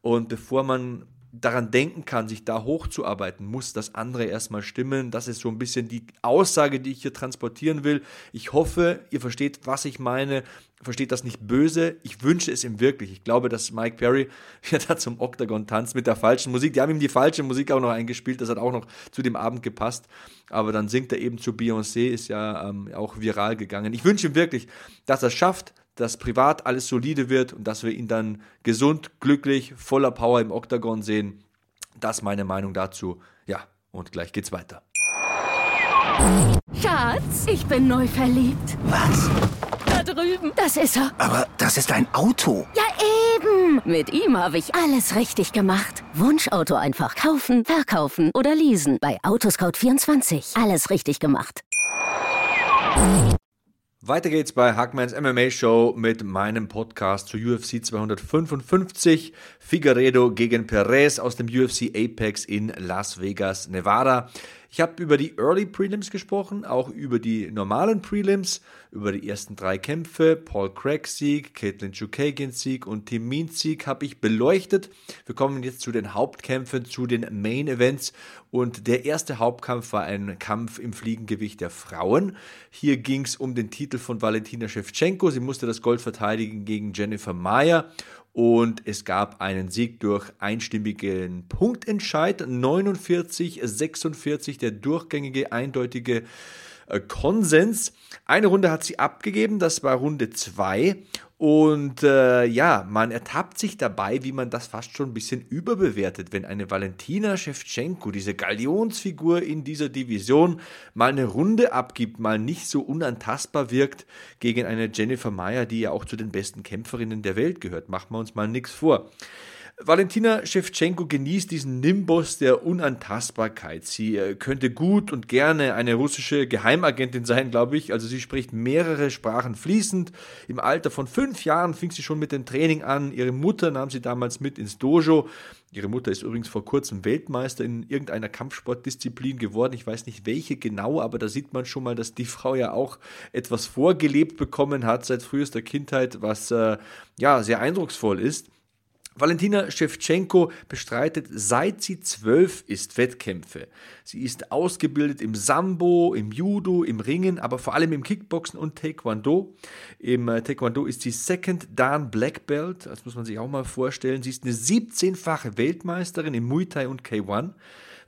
S1: Und bevor man daran denken kann, sich da hochzuarbeiten, muss das andere erstmal stimmen. Das ist so ein bisschen die Aussage, die ich hier transportieren will. Ich hoffe, ihr versteht, was ich meine, versteht das nicht böse. Ich wünsche es ihm wirklich. Ich glaube, dass Mike Perry ja da zum Octagon tanzt mit der falschen Musik. Die haben ihm die falsche Musik auch noch eingespielt. Das hat auch noch zu dem Abend gepasst. Aber dann singt er eben zu Beyoncé, ist ja ähm, auch viral gegangen. Ich wünsche ihm wirklich, dass er es schafft, dass privat alles solide wird und dass wir ihn dann gesund, glücklich, voller Power im Octagon sehen. Das ist meine Meinung dazu. Ja, und gleich geht's weiter.
S2: Schatz, ich bin neu verliebt.
S3: Was?
S2: Da drüben. Das ist er.
S3: Aber das ist ein Auto.
S2: Ja, eben. Mit ihm habe ich alles richtig gemacht. Wunschauto einfach kaufen, verkaufen oder leasen. Bei Autoscout24. Alles richtig gemacht.
S1: Weiter geht's bei Hackmans MMA Show mit meinem Podcast zu UFC 255. Figueredo gegen Perez aus dem UFC Apex in Las Vegas, Nevada. Ich habe über die Early Prelims gesprochen, auch über die normalen Prelims, über die ersten drei Kämpfe, Paul Craig Sieg, Caitlin Chukagian Sieg und Tim Means Sieg habe ich beleuchtet. Wir kommen jetzt zu den Hauptkämpfen, zu den Main Events und der erste Hauptkampf war ein Kampf im Fliegengewicht der Frauen. Hier ging es um den Titel von Valentina Shevchenko. Sie musste das Gold verteidigen gegen Jennifer Mayer und es gab einen Sieg durch einstimmigen Punktentscheid. 49, 46, der durchgängige, eindeutige Konsens. Eine Runde hat sie abgegeben, das war Runde 2. Und äh, ja, man ertappt sich dabei, wie man das fast schon ein bisschen überbewertet, wenn eine Valentina Shevchenko, diese Galionsfigur in dieser Division, mal eine Runde abgibt, mal nicht so unantastbar wirkt gegen eine Jennifer Meyer, die ja auch zu den besten Kämpferinnen der Welt gehört. Machen wir uns mal nichts vor. Valentina Shevchenko genießt diesen Nimbus der Unantastbarkeit. Sie äh, könnte gut und gerne eine russische Geheimagentin sein, glaube ich. Also sie spricht mehrere Sprachen fließend. Im Alter von fünf Jahren fing sie schon mit dem Training an. Ihre Mutter nahm sie damals mit ins Dojo. Ihre Mutter ist übrigens vor kurzem Weltmeister in irgendeiner Kampfsportdisziplin geworden. Ich weiß nicht welche genau, aber da sieht man schon mal, dass die Frau ja auch etwas vorgelebt bekommen hat seit frühester Kindheit, was äh, ja sehr eindrucksvoll ist. Valentina Shevchenko bestreitet seit sie zwölf ist Wettkämpfe. Sie ist ausgebildet im Sambo, im Judo, im Ringen, aber vor allem im Kickboxen und Taekwondo. Im äh, Taekwondo ist sie Second Dan Black Belt, das muss man sich auch mal vorstellen. Sie ist eine 17-fache Weltmeisterin im Muay Thai und K1.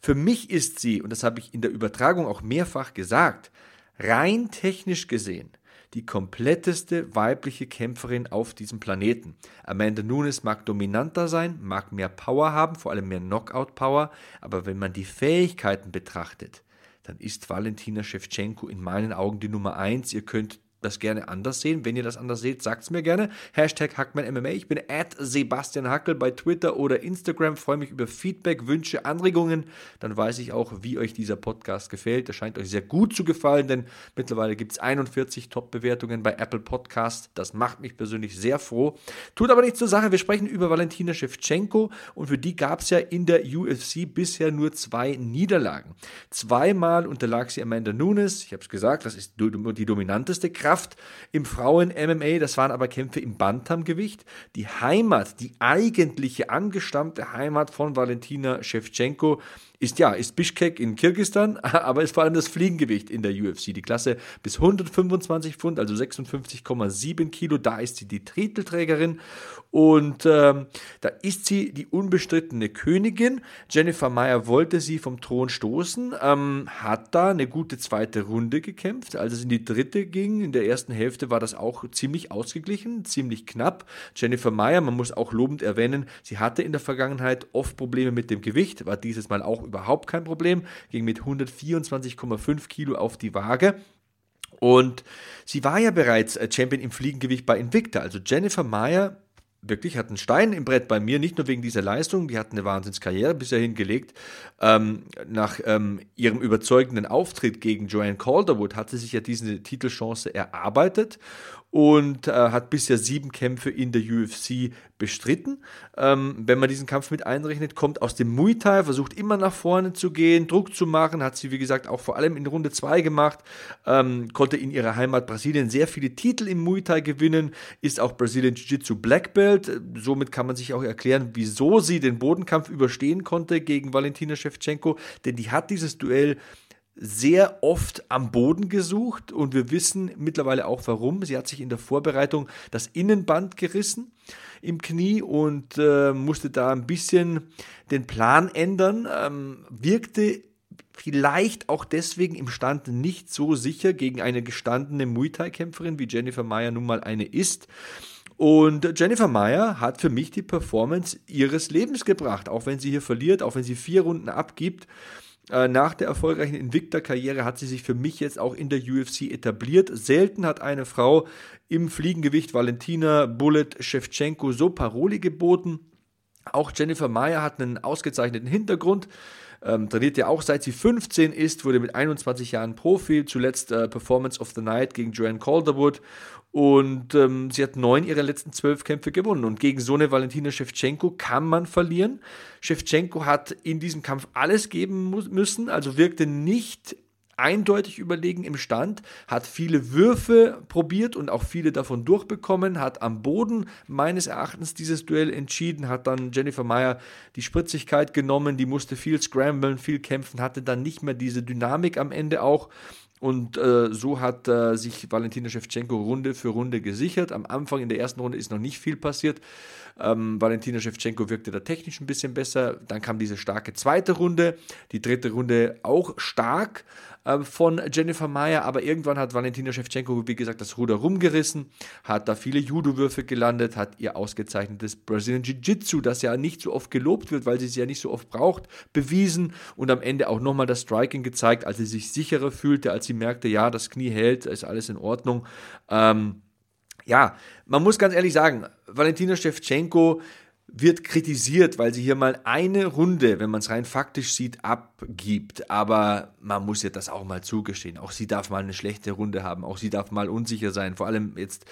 S1: Für mich ist sie, und das habe ich in der Übertragung auch mehrfach gesagt, rein technisch gesehen die kompletteste weibliche Kämpferin auf diesem Planeten. Amanda Nunes mag dominanter sein, mag mehr Power haben, vor allem mehr Knockout-Power, aber wenn man die Fähigkeiten betrachtet, dann ist Valentina Shevchenko in meinen Augen die Nummer eins. Ihr könnt das gerne anders sehen. Wenn ihr das anders seht, sagt es mir gerne. Hashtag HackmanMMA. Ich bin at Sebastian Hackel bei Twitter oder Instagram. Freue mich über Feedback, Wünsche, Anregungen. Dann weiß ich auch, wie euch dieser Podcast gefällt. Der scheint euch sehr gut zu gefallen, denn mittlerweile gibt es 41 Top-Bewertungen bei Apple Podcast. Das macht mich persönlich sehr froh. Tut aber nichts zur Sache. Wir sprechen über Valentina Shevchenko und für die gab es ja in der UFC bisher nur zwei Niederlagen. Zweimal unterlag sie Amanda Nunes. Ich habe es gesagt, das ist die dominanteste Kraft Kraft im Frauen-MMA. Das waren aber Kämpfe im Bantamgewicht. Die Heimat, die eigentliche angestammte Heimat von Valentina Shevchenko ist ja, ist Bishkek in Kirgistan, aber ist vor allem das Fliegengewicht in der UFC. Die Klasse bis 125 Pfund, also 56,7 Kilo, da ist sie die Titelträgerin und ähm, da ist sie die unbestrittene Königin. Jennifer Meyer wollte sie vom Thron stoßen, ähm, hat da eine gute zweite Runde gekämpft. Als es in die dritte ging, in der ersten Hälfte war das auch ziemlich ausgeglichen, ziemlich knapp. Jennifer Meyer, man muss auch lobend erwähnen, sie hatte in der Vergangenheit oft Probleme mit dem Gewicht, war dieses Mal auch überhaupt kein Problem, ging mit 124,5 Kilo auf die Waage. Und sie war ja bereits Champion im Fliegengewicht bei Invicta. Also Jennifer Meyer wirklich hat einen Stein im Brett bei mir, nicht nur wegen dieser Leistung, die hat eine Wahnsinnskarriere bisher hingelegt. Ähm, nach ähm, ihrem überzeugenden Auftritt gegen Joanne Calderwood hat sie sich ja diese Titelchance erarbeitet und äh, hat bisher sieben Kämpfe in der UFC bestritten. Ähm, wenn man diesen Kampf mit einrechnet, kommt aus dem Muay Thai, versucht immer nach vorne zu gehen, Druck zu machen, hat sie wie gesagt auch vor allem in Runde 2 gemacht, ähm, konnte in ihrer Heimat Brasilien sehr viele Titel im Muay Thai gewinnen, ist auch Brazilian Jiu-Jitsu Black Belt. Somit kann man sich auch erklären, wieso sie den Bodenkampf überstehen konnte gegen Valentina Shevchenko, denn die hat dieses Duell sehr oft am Boden gesucht und wir wissen mittlerweile auch warum. Sie hat sich in der Vorbereitung das Innenband gerissen im Knie und äh, musste da ein bisschen den Plan ändern, ähm, wirkte vielleicht auch deswegen im Stand nicht so sicher gegen eine gestandene Muay Thai-Kämpferin, wie Jennifer Meyer nun mal eine ist. Und Jennifer Meyer hat für mich die Performance ihres Lebens gebracht, auch wenn sie hier verliert, auch wenn sie vier Runden abgibt. Äh, nach der erfolgreichen Invicta-Karriere hat sie sich für mich jetzt auch in der UFC etabliert. Selten hat eine Frau im Fliegengewicht Valentina Bullet Shevchenko so Paroli geboten. Auch Jennifer Meyer hat einen ausgezeichneten Hintergrund. Ähm, trainiert ja auch seit sie 15 ist, wurde mit 21 Jahren Profi, zuletzt äh, Performance of the Night gegen Joanne Calderwood und ähm, sie hat neun ihrer letzten zwölf Kämpfe gewonnen. Und gegen so eine Valentina Shevchenko kann man verlieren. Shevchenko hat in diesem Kampf alles geben müssen, also wirkte nicht eindeutig überlegen im Stand, hat viele Würfe probiert und auch viele davon durchbekommen, hat am Boden meines Erachtens dieses Duell entschieden, hat dann Jennifer Meyer die Spritzigkeit genommen, die musste viel scramblen, viel kämpfen, hatte dann nicht mehr diese Dynamik am Ende auch und äh, so hat äh, sich Valentina Shevchenko Runde für Runde gesichert. Am Anfang in der ersten Runde ist noch nicht viel passiert. Ähm, Valentina Shevchenko wirkte da technisch ein bisschen besser. Dann kam diese starke zweite Runde. Die dritte Runde auch stark äh, von Jennifer Meyer. Aber irgendwann hat Valentina Shevchenko, wie gesagt, das Ruder rumgerissen, hat da viele Judo-Würfe gelandet, hat ihr ausgezeichnetes Brazilian Jiu-Jitsu, das ja nicht so oft gelobt wird, weil sie es ja nicht so oft braucht, bewiesen und am Ende auch nochmal das Striking gezeigt, als sie sich sicherer fühlte, als sie merkte, ja, das Knie hält, ist alles in Ordnung. Ähm, ja, man muss ganz ehrlich sagen, Valentina Shevchenko wird kritisiert, weil sie hier mal eine Runde, wenn man es rein faktisch sieht, abgibt. Aber man muss ihr das auch mal zugestehen. Auch sie darf mal eine schlechte Runde haben. Auch sie darf mal unsicher sein. Vor allem jetzt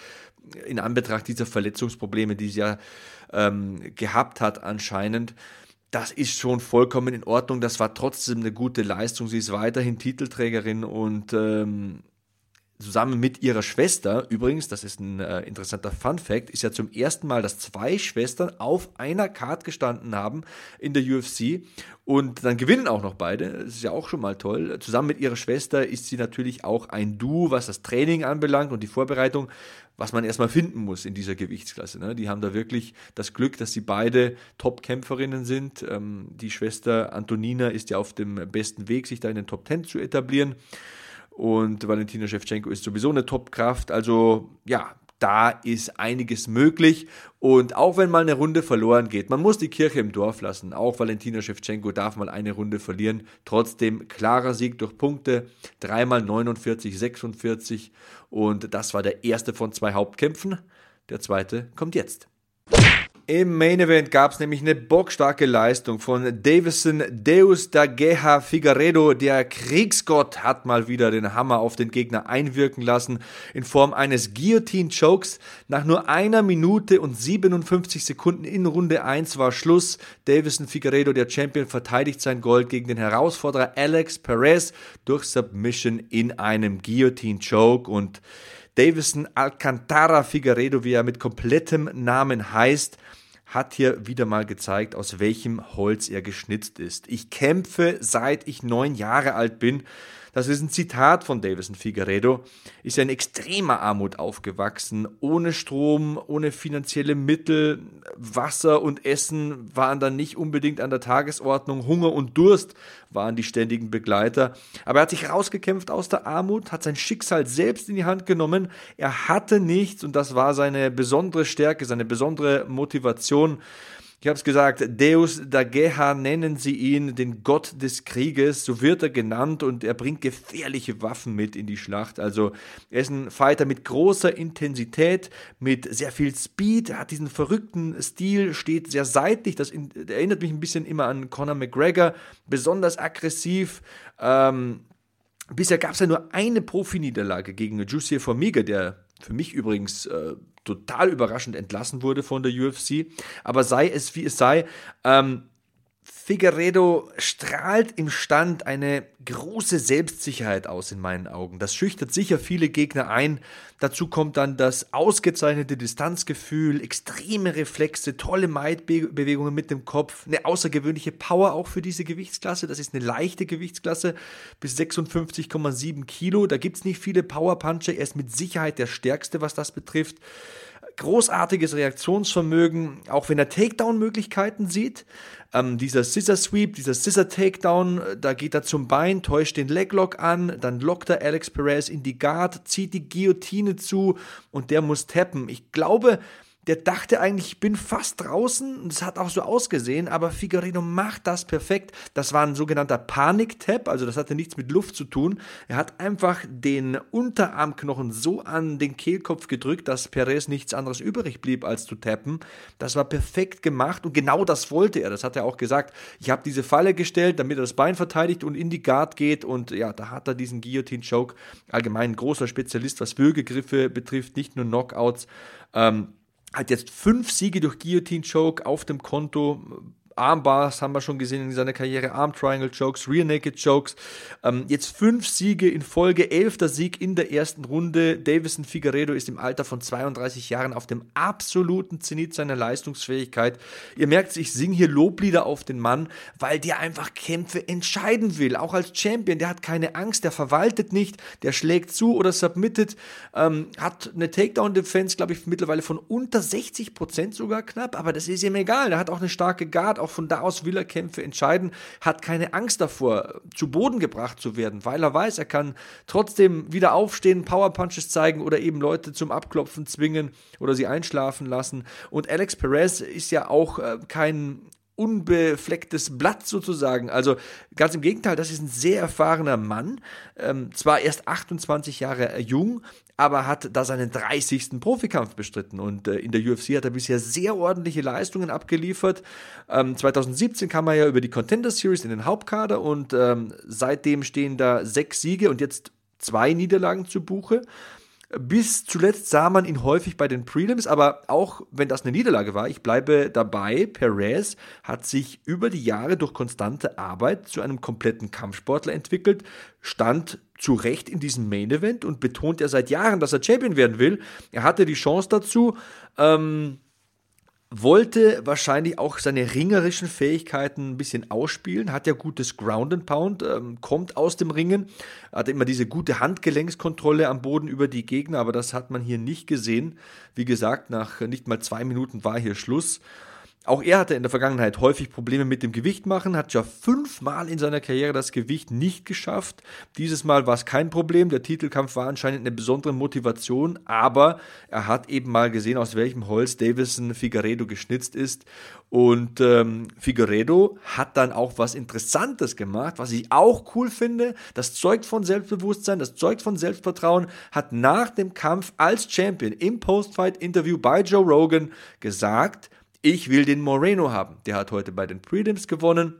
S1: in Anbetracht dieser Verletzungsprobleme, die sie ja ähm, gehabt hat anscheinend. Das ist schon vollkommen in Ordnung. Das war trotzdem eine gute Leistung. Sie ist weiterhin Titelträgerin und ähm, zusammen mit ihrer Schwester, übrigens, das ist ein äh, interessanter Fun Fact, ist ja zum ersten Mal, dass zwei Schwestern auf einer Card gestanden haben in der UFC und dann gewinnen auch noch beide. Das ist ja auch schon mal toll. Zusammen mit ihrer Schwester ist sie natürlich auch ein Duo, was das Training anbelangt und die Vorbereitung, was man erstmal finden muss in dieser Gewichtsklasse. Ne? Die haben da wirklich das Glück, dass sie beide Top-Kämpferinnen sind. Ähm, die Schwester Antonina ist ja auf dem besten Weg, sich da in den Top Ten zu etablieren. Und Valentina Shevchenko ist sowieso eine Top-Kraft. Also ja, da ist einiges möglich. Und auch wenn mal eine Runde verloren geht, man muss die Kirche im Dorf lassen. Auch Valentina Shevchenko darf mal eine Runde verlieren. Trotzdem klarer Sieg durch Punkte. Dreimal 49, 46. Und das war der erste von zwei Hauptkämpfen. Der zweite kommt jetzt. Im Main Event gab es nämlich eine bockstarke Leistung von Davison Deus da Guerra Figueredo. Der Kriegsgott hat mal wieder den Hammer auf den Gegner einwirken lassen in Form eines Guillotine Chokes. Nach nur einer Minute und 57 Sekunden in Runde 1 war Schluss. Davison Figueredo, der Champion, verteidigt sein Gold gegen den Herausforderer Alex Perez durch Submission in einem Guillotine Choke und Davison Alcantara Figueredo, wie er mit komplettem Namen heißt, hat hier wieder mal gezeigt, aus welchem Holz er geschnitzt ist. Ich kämpfe seit ich neun Jahre alt bin das ist ein Zitat von Davison Figueredo. Ist in extremer Armut aufgewachsen, ohne Strom, ohne finanzielle Mittel, Wasser und Essen waren dann nicht unbedingt an der Tagesordnung, Hunger und Durst waren die ständigen Begleiter. Aber er hat sich rausgekämpft aus der Armut, hat sein Schicksal selbst in die Hand genommen. Er hatte nichts und das war seine besondere Stärke, seine besondere Motivation. Ich habe es gesagt, Deus da Geha nennen sie ihn, den Gott des Krieges, so wird er genannt und er bringt gefährliche Waffen mit in die Schlacht. Also er ist ein Fighter mit großer Intensität, mit sehr viel Speed, er hat diesen verrückten Stil, steht sehr seitlich, das erinnert mich ein bisschen immer an Conor McGregor, besonders aggressiv, ähm, Bisher gab es ja nur eine Profiniederlage gegen Jussier Formiga, der für mich übrigens äh, total überraschend entlassen wurde von der UFC. Aber sei es wie es sei, ähm, Figueredo strahlt im Stand eine große Selbstsicherheit aus in meinen Augen. Das schüchtert sicher viele Gegner ein. Dazu kommt dann das ausgezeichnete Distanzgefühl, extreme Reflexe, tolle Maidbewegungen mit dem Kopf, eine außergewöhnliche Power auch für diese Gewichtsklasse. Das ist eine leichte Gewichtsklasse bis 56,7 Kilo. Da gibt es nicht viele Powerpuncher. Er ist mit Sicherheit der stärkste, was das betrifft großartiges Reaktionsvermögen, auch wenn er Takedown-Möglichkeiten sieht. Ähm, dieser Scissor Sweep, dieser Scissor Takedown, äh, da geht er zum Bein, täuscht den Leglock an, dann lockt er Alex Perez in die Guard, zieht die Guillotine zu und der muss tappen. Ich glaube, der dachte eigentlich, ich bin fast draußen. Und es hat auch so ausgesehen, aber Figueredo macht das perfekt. Das war ein sogenannter Panik-Tap, also das hatte nichts mit Luft zu tun. Er hat einfach den Unterarmknochen so an den Kehlkopf gedrückt, dass Perez nichts anderes übrig blieb, als zu tappen. Das war perfekt gemacht und genau das wollte er. Das hat er auch gesagt. Ich habe diese Falle gestellt, damit er das Bein verteidigt und in die Guard geht. Und ja, da hat er diesen Guillotine-Choke. Allgemein ein großer Spezialist, was Würgegriffe betrifft, nicht nur Knockouts. Ähm, hat jetzt fünf Siege durch Guillotine Choke auf dem Konto. Armbars haben wir schon gesehen in seiner Karriere, Arm Triangle Chokes, Rear Naked Chokes. Ähm, jetzt fünf Siege in Folge, elfter Sieg in der ersten Runde. Davison Figueredo ist im Alter von 32 Jahren auf dem absoluten Zenit seiner Leistungsfähigkeit. Ihr merkt, ich singe hier Loblieder auf den Mann, weil der einfach Kämpfe entscheiden will. Auch als Champion, der hat keine Angst, der verwaltet nicht, der schlägt zu oder submittet, ähm, hat eine Takedown-Defense, glaube ich, mittlerweile von unter 60 Prozent sogar knapp, aber das ist ihm egal. Der hat auch eine starke Guard, auch auch von da aus will er Kämpfe entscheiden, hat keine Angst davor, zu Boden gebracht zu werden, weil er weiß, er kann trotzdem wieder aufstehen, Powerpunches zeigen oder eben Leute zum Abklopfen zwingen oder sie einschlafen lassen. Und Alex Perez ist ja auch äh, kein unbeflecktes Blatt sozusagen. Also ganz im Gegenteil, das ist ein sehr erfahrener Mann, ähm, zwar erst 28 Jahre jung, aber hat da seinen 30. Profikampf bestritten und äh, in der UFC hat er bisher sehr ordentliche Leistungen abgeliefert. Ähm, 2017 kam er ja über die Contender Series in den Hauptkader und ähm, seitdem stehen da sechs Siege und jetzt zwei Niederlagen zu Buche. Bis zuletzt sah man ihn häufig bei den Prelims, aber auch wenn das eine Niederlage war, ich bleibe dabei, Perez hat sich über die Jahre durch konstante Arbeit zu einem kompletten Kampfsportler entwickelt, stand zu Recht in diesem Main Event und betont ja seit Jahren, dass er Champion werden will. Er hatte die Chance dazu. Ähm, wollte wahrscheinlich auch seine ringerischen Fähigkeiten ein bisschen ausspielen, hat ja gutes Ground and Pound, ähm, kommt aus dem Ringen, hat immer diese gute Handgelenkskontrolle am Boden über die Gegner, aber das hat man hier nicht gesehen. Wie gesagt, nach nicht mal zwei Minuten war hier Schluss. Auch er hatte in der Vergangenheit häufig Probleme mit dem Gewicht machen, hat ja fünfmal in seiner Karriere das Gewicht nicht geschafft. Dieses Mal war es kein Problem. Der Titelkampf war anscheinend eine besondere Motivation, aber er hat eben mal gesehen, aus welchem Holz Davison Figueredo geschnitzt ist. Und ähm, Figueredo hat dann auch was Interessantes gemacht, was ich auch cool finde. Das zeugt von Selbstbewusstsein, das zeugt von Selbstvertrauen. Hat nach dem Kampf als Champion im Postfight-Interview bei Joe Rogan gesagt, ich will den Moreno haben. Der hat heute bei den Prelims gewonnen.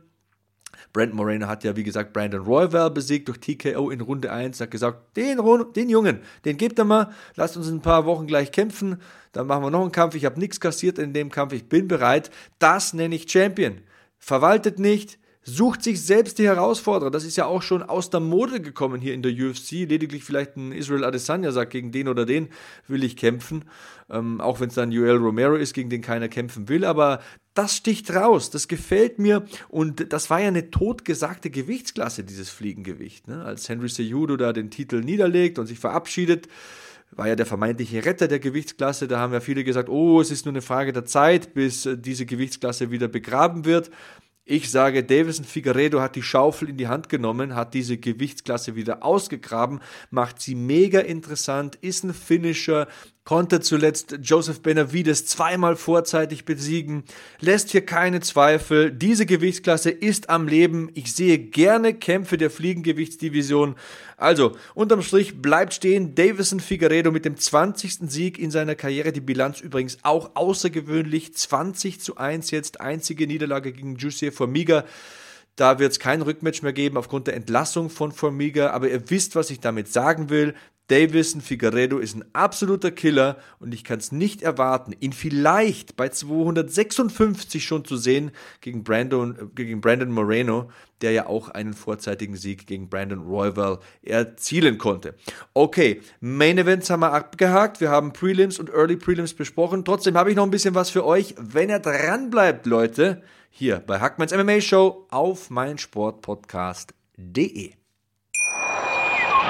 S1: Brent Moreno hat ja, wie gesagt, Brandon Royval besiegt durch TKO in Runde 1. Hat gesagt, den, den Jungen, den gebt er mal, lasst uns in ein paar Wochen gleich kämpfen. Dann machen wir noch einen Kampf. Ich habe nichts kassiert in dem Kampf. Ich bin bereit. Das nenne ich Champion. Verwaltet nicht, sucht sich selbst die Herausforderer. Das ist ja auch schon aus der Mode gekommen hier in der UFC. Lediglich vielleicht ein Israel Adesanya sagt, gegen den oder den will ich kämpfen. Ähm, auch wenn es dann Joel Romero ist, gegen den keiner kämpfen will. Aber das sticht raus, das gefällt mir. Und das war ja eine totgesagte Gewichtsklasse, dieses Fliegengewicht. Ne? Als Henry Cejudo da den Titel niederlegt und sich verabschiedet, war ja der vermeintliche Retter der Gewichtsklasse. Da haben ja viele gesagt, oh, es ist nur eine Frage der Zeit, bis äh, diese Gewichtsklasse wieder begraben wird. Ich sage, Davison Figueredo hat die Schaufel in die Hand genommen, hat diese Gewichtsklasse wieder ausgegraben, macht sie mega interessant, ist ein Finisher, konnte zuletzt Joseph Benavides zweimal vorzeitig besiegen, lässt hier keine Zweifel. Diese Gewichtsklasse ist am Leben. Ich sehe gerne Kämpfe der Fliegengewichtsdivision. Also, unterm Strich bleibt stehen Davison Figueredo mit dem 20. Sieg in seiner Karriere. Die Bilanz übrigens auch außergewöhnlich. 20 zu 1 jetzt, einzige Niederlage gegen Jussier Formiga. Da wird es kein Rückmatch mehr geben aufgrund der Entlassung von Formiga. Aber ihr wisst, was ich damit sagen will. Davison Figueredo ist ein absoluter Killer und ich kann es nicht erwarten, ihn vielleicht bei 256 schon zu sehen gegen Brandon, äh, gegen Brandon Moreno, der ja auch einen vorzeitigen Sieg gegen Brandon Royval erzielen konnte. Okay, Main Events haben wir abgehakt, wir haben Prelims und Early Prelims besprochen. Trotzdem habe ich noch ein bisschen was für euch, wenn ihr dran bleibt, Leute, hier bei Hackmans MMA Show auf meinsportpodcast.de.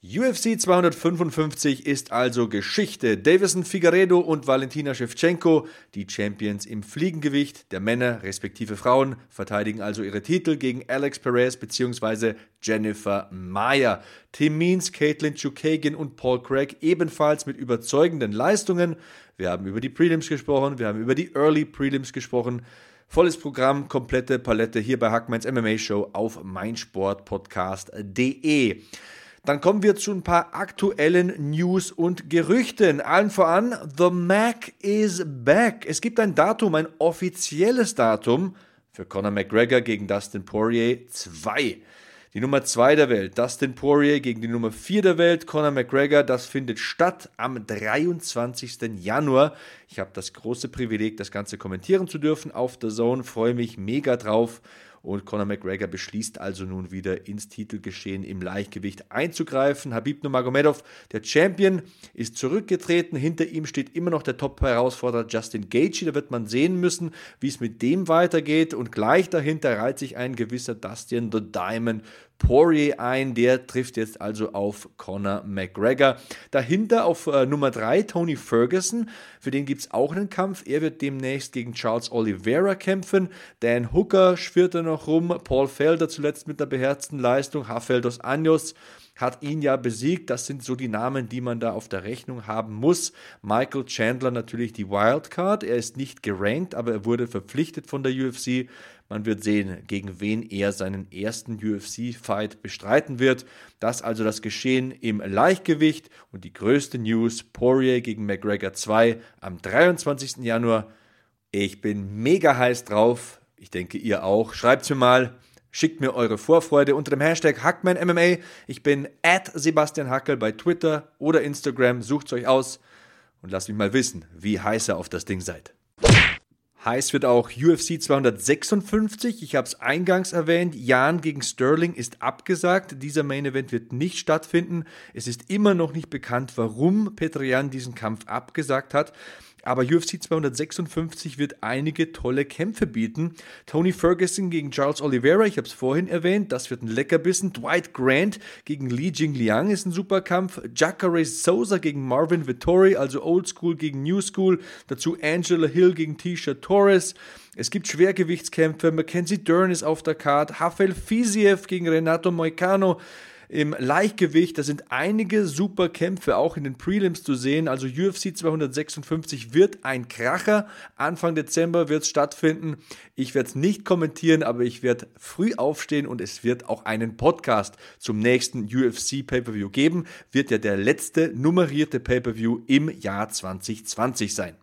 S1: UFC 255 ist also Geschichte. Davison Figueredo und Valentina Shevchenko, die Champions im Fliegengewicht der Männer respektive Frauen, verteidigen also ihre Titel gegen Alex Perez bzw. Jennifer Mayer. Tim Means, Caitlin Chukagian und Paul Craig ebenfalls mit überzeugenden Leistungen. Wir haben über die Prelims gesprochen, wir haben über die Early Prelims gesprochen. Volles Programm, komplette Palette hier bei Hackmans MMA Show auf meinsportpodcast.de. Dann kommen wir zu ein paar aktuellen News und Gerüchten. Allen voran, The Mac is back. Es gibt ein Datum, ein offizielles Datum für Conor McGregor gegen Dustin Poirier 2. Die Nummer 2 der Welt, Dustin Poirier gegen die Nummer 4 der Welt, Conor McGregor, das findet statt am 23. Januar. Ich habe das große Privileg, das Ganze kommentieren zu dürfen auf der Zone, freue mich mega drauf und Conor McGregor beschließt also nun wieder ins Titelgeschehen im Leichtgewicht einzugreifen. Habib Nurmagomedov, der Champion, ist zurückgetreten. Hinter ihm steht immer noch der Top-Herausforderer Justin Gaethje. Da wird man sehen müssen, wie es mit dem weitergeht. Und gleich dahinter reiht sich ein gewisser Dustin The Diamond Poirier ein. Der trifft jetzt also auf Conor McGregor. Dahinter auf äh, Nummer 3 Tony Ferguson. Für den gibt es auch einen Kampf. Er wird demnächst gegen Charles Oliveira kämpfen. Dan Hooker schwirrt er noch rum. Paul Felder zuletzt mit einer beherzten Leistung. Rafael dos Anjos hat ihn ja besiegt. Das sind so die Namen, die man da auf der Rechnung haben muss. Michael Chandler natürlich die Wildcard. Er ist nicht gerankt, aber er wurde verpflichtet von der UFC. Man wird sehen, gegen wen er seinen ersten UFC-Fight bestreiten wird. Das also das Geschehen im Leichtgewicht und die größte News: Poirier gegen McGregor 2 am 23. Januar. Ich bin mega heiß drauf. Ich denke, ihr auch. Schreibt mir mal. Schickt mir eure Vorfreude unter dem Hashtag HackmanMMA. Ich bin at Sebastian Hackel bei Twitter oder Instagram. Sucht es euch aus und lasst mich mal wissen, wie heiß ihr auf das Ding seid. Heiß wird auch UFC 256. Ich habe es eingangs erwähnt. Jan gegen Sterling ist abgesagt. Dieser Main Event wird nicht stattfinden. Es ist immer noch nicht bekannt, warum Petr Jan diesen Kampf abgesagt hat. Aber UFC 256 wird einige tolle Kämpfe bieten. Tony Ferguson gegen Charles Oliveira, ich habe es vorhin erwähnt, das wird ein Leckerbissen. Dwight Grant gegen Li Jingliang ist ein super Kampf. Jacare Souza gegen Marvin Vittori, also Old School gegen New School. Dazu Angela Hill gegen Tisha Torres. Es gibt Schwergewichtskämpfe. Mackenzie Dern ist auf der Card. Rafael Fiziev gegen Renato Moicano im Leichtgewicht. Da sind einige super Kämpfe auch in den Prelims zu sehen. Also UFC 256 wird ein Kracher. Anfang Dezember wird es stattfinden. Ich werde es nicht kommentieren, aber ich werde früh aufstehen und es wird auch einen Podcast zum nächsten UFC Pay-per-View geben. Wird ja der letzte nummerierte Pay-per-View im Jahr 2020 sein.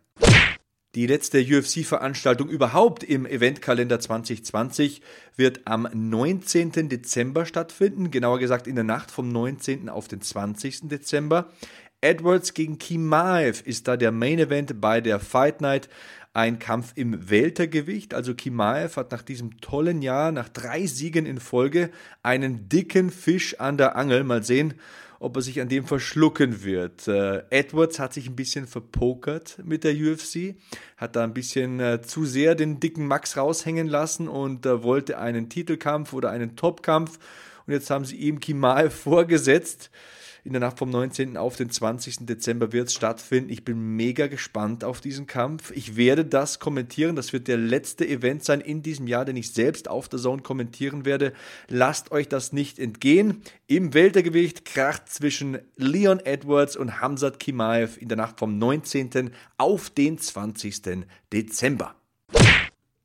S1: Die letzte UFC-Veranstaltung überhaupt im Eventkalender 2020 wird am 19. Dezember stattfinden, genauer gesagt in der Nacht vom 19. auf den 20. Dezember. Edwards gegen Kimaev ist da der Main Event bei der Fight Night. Ein Kampf im Weltergewicht. Also Kimaev hat nach diesem tollen Jahr, nach drei Siegen in Folge, einen dicken Fisch an der Angel. Mal sehen, ob er sich an dem verschlucken wird. Äh, Edwards hat sich ein bisschen verpokert mit der UFC, hat da ein bisschen äh, zu sehr den dicken Max raushängen lassen und äh, wollte einen Titelkampf oder einen Topkampf. Und jetzt haben sie ihm Kimal vorgesetzt in der Nacht vom 19. auf den 20. Dezember wird es stattfinden. Ich bin mega gespannt auf diesen Kampf. Ich werde das kommentieren. Das wird der letzte Event sein in diesem Jahr, den ich selbst auf der Zone kommentieren werde. Lasst euch das nicht entgehen. Im Weltergewicht kracht zwischen Leon Edwards und Hamzat Kimaev in der Nacht vom 19. auf den 20. Dezember.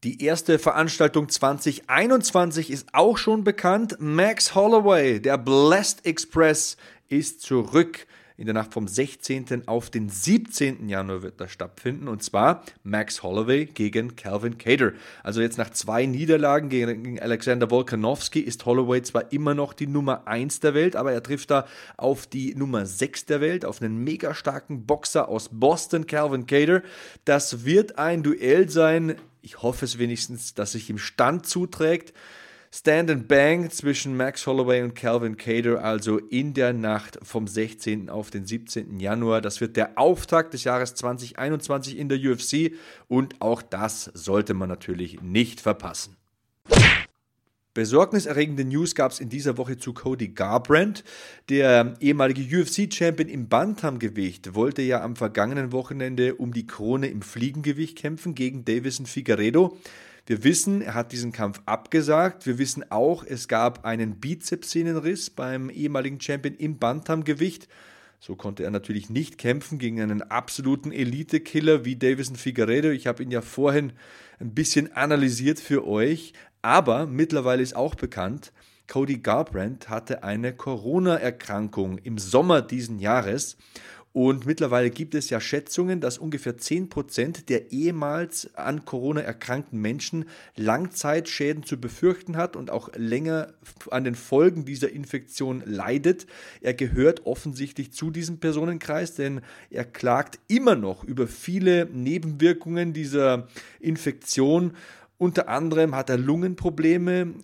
S1: Die erste Veranstaltung 2021 ist auch schon bekannt. Max Holloway, der Blessed Express, ist zurück. In der Nacht vom 16. auf den 17. Januar wird das stattfinden. Und zwar Max Holloway gegen Calvin Cater. Also jetzt nach zwei Niederlagen gegen Alexander Volkanovski ist Holloway zwar immer noch die Nummer 1 der Welt, aber er trifft da auf die Nummer 6 der Welt, auf einen mega starken Boxer aus Boston, Calvin Cater. Das wird ein Duell sein. Ich hoffe es wenigstens, dass sich ihm Stand zuträgt. Stand and Bang zwischen Max Holloway und Calvin Cater, also in der Nacht vom 16. auf den 17. Januar. Das wird der Auftakt des Jahres 2021 in der UFC und auch das sollte man natürlich nicht verpassen. Besorgniserregende News gab es in dieser Woche zu Cody Garbrandt. Der ehemalige UFC-Champion im Bantamgewicht wollte ja am vergangenen Wochenende um die Krone im Fliegengewicht kämpfen gegen Davison Figueredo. Wir wissen, er hat diesen Kampf abgesagt. Wir wissen auch, es gab einen Bizepssehnenriss beim ehemaligen Champion im Bantamgewicht. So konnte er natürlich nicht kämpfen gegen einen absoluten Elite-Killer wie Davison Figueredo. Ich habe ihn ja vorhin ein bisschen analysiert für euch. Aber mittlerweile ist auch bekannt, Cody Garbrandt hatte eine Corona-Erkrankung im Sommer diesen Jahres und mittlerweile gibt es ja Schätzungen, dass ungefähr 10% der ehemals an Corona erkrankten Menschen Langzeitschäden zu befürchten hat und auch länger an den Folgen dieser Infektion leidet. Er gehört offensichtlich zu diesem Personenkreis, denn er klagt immer noch über viele Nebenwirkungen dieser Infektion. Unter anderem hat er Lungenprobleme,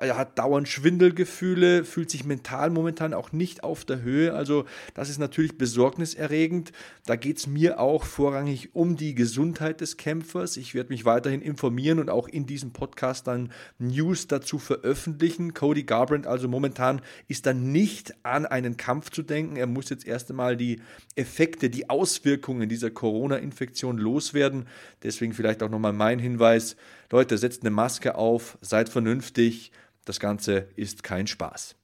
S1: er hat dauernd Schwindelgefühle, fühlt sich mental momentan auch nicht auf der Höhe. Also das ist natürlich besorgniserregend. Da geht es mir auch vorrangig um die Gesundheit des Kämpfers. Ich werde mich weiterhin informieren und auch in diesem Podcast dann News dazu veröffentlichen. Cody Garbrandt also momentan ist dann nicht an einen Kampf zu denken. Er muss jetzt erst einmal die Effekte, die Auswirkungen dieser Corona-Infektion loswerden. Deswegen vielleicht auch nochmal mein Hinweis. Leute, setzt eine Maske auf, seid vernünftig. Das Ganze ist kein Spaß.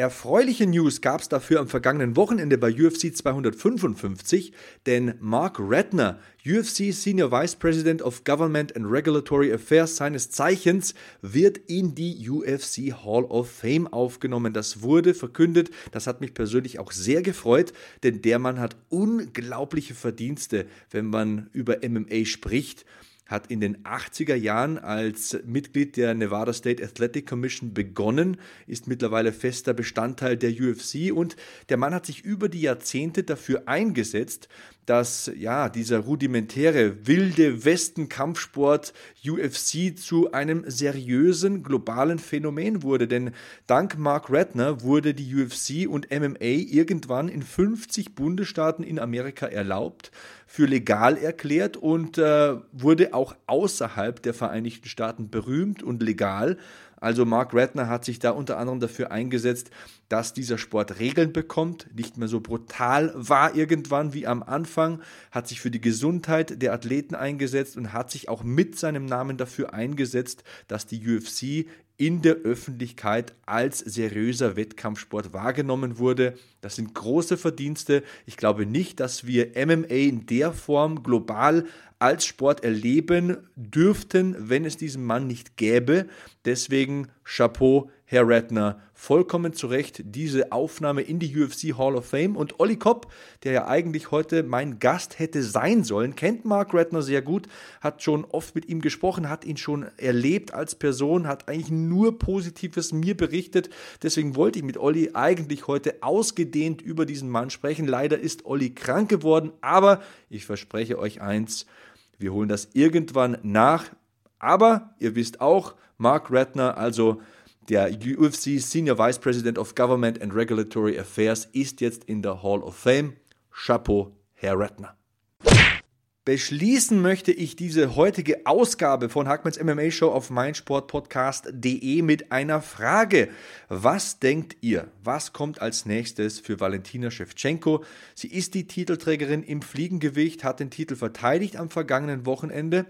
S1: Erfreuliche News gab es dafür am vergangenen Wochenende bei UFC 255, denn Mark Redner, UFC Senior Vice President of Government and Regulatory Affairs seines Zeichens, wird in die UFC Hall of Fame aufgenommen. Das wurde verkündet, das hat mich persönlich auch sehr gefreut, denn der Mann hat unglaubliche Verdienste, wenn man über MMA spricht hat in den 80er Jahren als Mitglied der Nevada State Athletic Commission begonnen, ist mittlerweile fester Bestandteil der UFC und der Mann hat sich über die Jahrzehnte dafür eingesetzt, dass ja dieser rudimentäre wilde Westen-Kampfsport UFC zu einem seriösen globalen Phänomen wurde. Denn dank Mark Redner wurde die UFC und MMA irgendwann in 50 Bundesstaaten in Amerika erlaubt für legal erklärt und äh, wurde auch außerhalb der Vereinigten Staaten berühmt und legal. Also Mark Redner hat sich da unter anderem dafür eingesetzt, dass dieser Sport Regeln bekommt, nicht mehr so brutal war irgendwann wie am Anfang, hat sich für die Gesundheit der Athleten eingesetzt und hat sich auch mit seinem Namen dafür eingesetzt, dass die UFC in der Öffentlichkeit als seriöser Wettkampfsport wahrgenommen wurde. Das sind große Verdienste. Ich glaube nicht, dass wir MMA in der Form global als Sport erleben dürften, wenn es diesen Mann nicht gäbe. Deswegen Chapeau, Herr Redner, vollkommen zu Recht diese Aufnahme in die UFC Hall of Fame. Und Olli Kopp, der ja eigentlich heute mein Gast hätte sein sollen, kennt Mark Redner sehr gut, hat schon oft mit ihm gesprochen, hat ihn schon erlebt als Person, hat eigentlich nur Positives mir berichtet. Deswegen wollte ich mit Olli eigentlich heute ausgedehnt über diesen Mann sprechen. Leider ist Olli krank geworden, aber ich verspreche euch eins, wir holen das irgendwann nach. Aber ihr wisst auch, Mark Redner, also der UFC Senior Vice President of Government and Regulatory Affairs, ist jetzt in der Hall of Fame. Chapeau, Herr Redner. Beschließen möchte ich diese heutige Ausgabe von Hackmans MMA Show auf meinsportpodcast.de mit einer Frage. Was denkt ihr? Was kommt als nächstes für Valentina Shevchenko? Sie ist die Titelträgerin im Fliegengewicht, hat den Titel verteidigt am vergangenen Wochenende.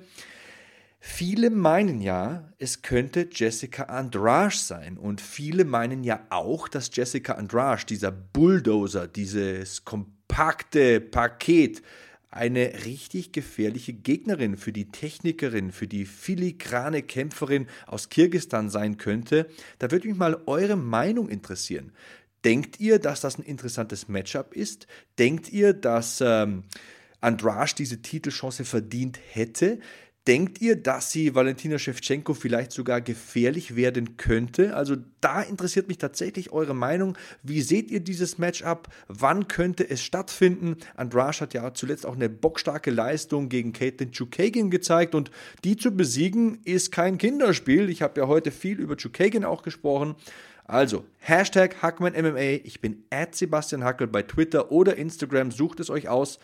S1: Viele meinen ja, es könnte Jessica Andrade sein. Und viele meinen ja auch, dass Jessica Andrade, dieser Bulldozer, dieses kompakte Paket, eine richtig gefährliche Gegnerin für die Technikerin, für die filigrane Kämpferin aus Kirgistan sein könnte. Da würde mich mal eure Meinung interessieren. Denkt ihr, dass das ein interessantes Matchup ist? Denkt ihr, dass ähm, Andrasch diese Titelchance verdient hätte? Denkt ihr, dass sie Valentina Shevchenko vielleicht sogar gefährlich werden könnte? Also da interessiert mich tatsächlich eure Meinung. Wie seht ihr dieses Matchup? Wann könnte es stattfinden? Andrasch hat ja zuletzt auch eine bockstarke Leistung gegen Caitlin Chukagin gezeigt und die zu besiegen ist kein Kinderspiel. Ich habe ja heute viel über Chukagin auch gesprochen. Also, Hashtag HackmanMMA. Ich bin at Sebastian Hackel bei Twitter oder Instagram. Sucht es euch aus.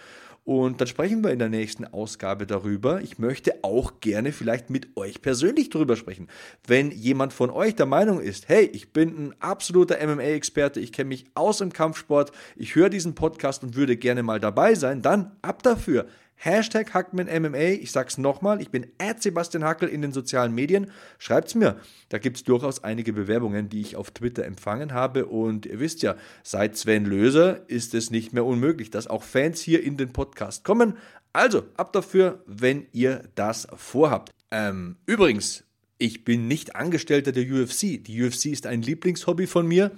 S1: Und dann sprechen wir in der nächsten Ausgabe darüber. Ich möchte auch gerne vielleicht mit euch persönlich darüber sprechen. Wenn jemand von euch der Meinung ist, hey, ich bin ein absoluter MMA-Experte, ich kenne mich aus im Kampfsport, ich höre diesen Podcast und würde gerne mal dabei sein, dann ab dafür. Hashtag HackmanMMA. Ich sag's nochmal, ich bin at Sebastian Hackel in den sozialen Medien. Schreibt's mir. Da gibt's durchaus einige Bewerbungen, die ich auf Twitter empfangen habe. Und ihr wisst ja, seit Sven Löser ist es nicht mehr unmöglich, dass auch Fans hier in den Podcast kommen. Also, ab dafür, wenn ihr das vorhabt. Ähm, übrigens, ich bin nicht Angestellter der UFC. Die UFC ist ein Lieblingshobby von mir.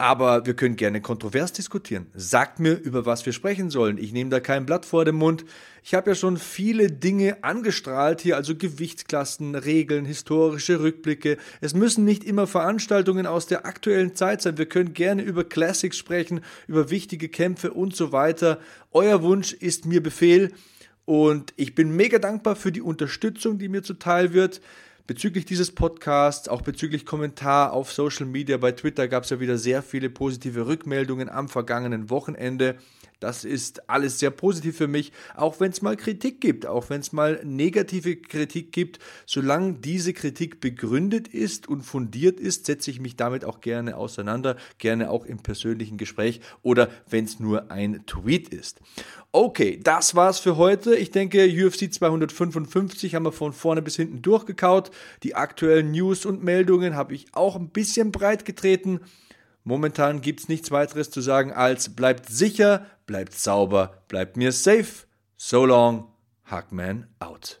S1: Aber wir können gerne kontrovers diskutieren. Sagt mir, über was wir sprechen sollen. Ich nehme da kein Blatt vor den Mund. Ich habe ja schon viele Dinge angestrahlt hier, also Gewichtsklassen, Regeln, historische Rückblicke. Es müssen nicht immer Veranstaltungen aus der aktuellen Zeit sein. Wir können gerne über Classics sprechen, über wichtige Kämpfe und so weiter. Euer Wunsch ist mir Befehl und ich bin mega dankbar für die Unterstützung, die mir zuteil wird. Bezüglich dieses Podcasts, auch bezüglich Kommentar auf Social Media, bei Twitter gab es ja wieder sehr viele positive Rückmeldungen am vergangenen Wochenende. Das ist alles sehr positiv für mich, auch wenn es mal Kritik gibt, auch wenn es mal negative Kritik gibt. Solange diese Kritik begründet ist und fundiert ist, setze ich mich damit auch gerne auseinander, gerne auch im persönlichen Gespräch oder wenn es nur ein Tweet ist. Okay, das war's für heute. Ich denke, UFC 255 haben wir von vorne bis hinten durchgekaut. Die aktuellen News und Meldungen habe ich auch ein bisschen breit getreten. Momentan gibt es nichts weiteres zu sagen als bleibt sicher, bleibt sauber, bleibt mir safe. So long, Hackman out.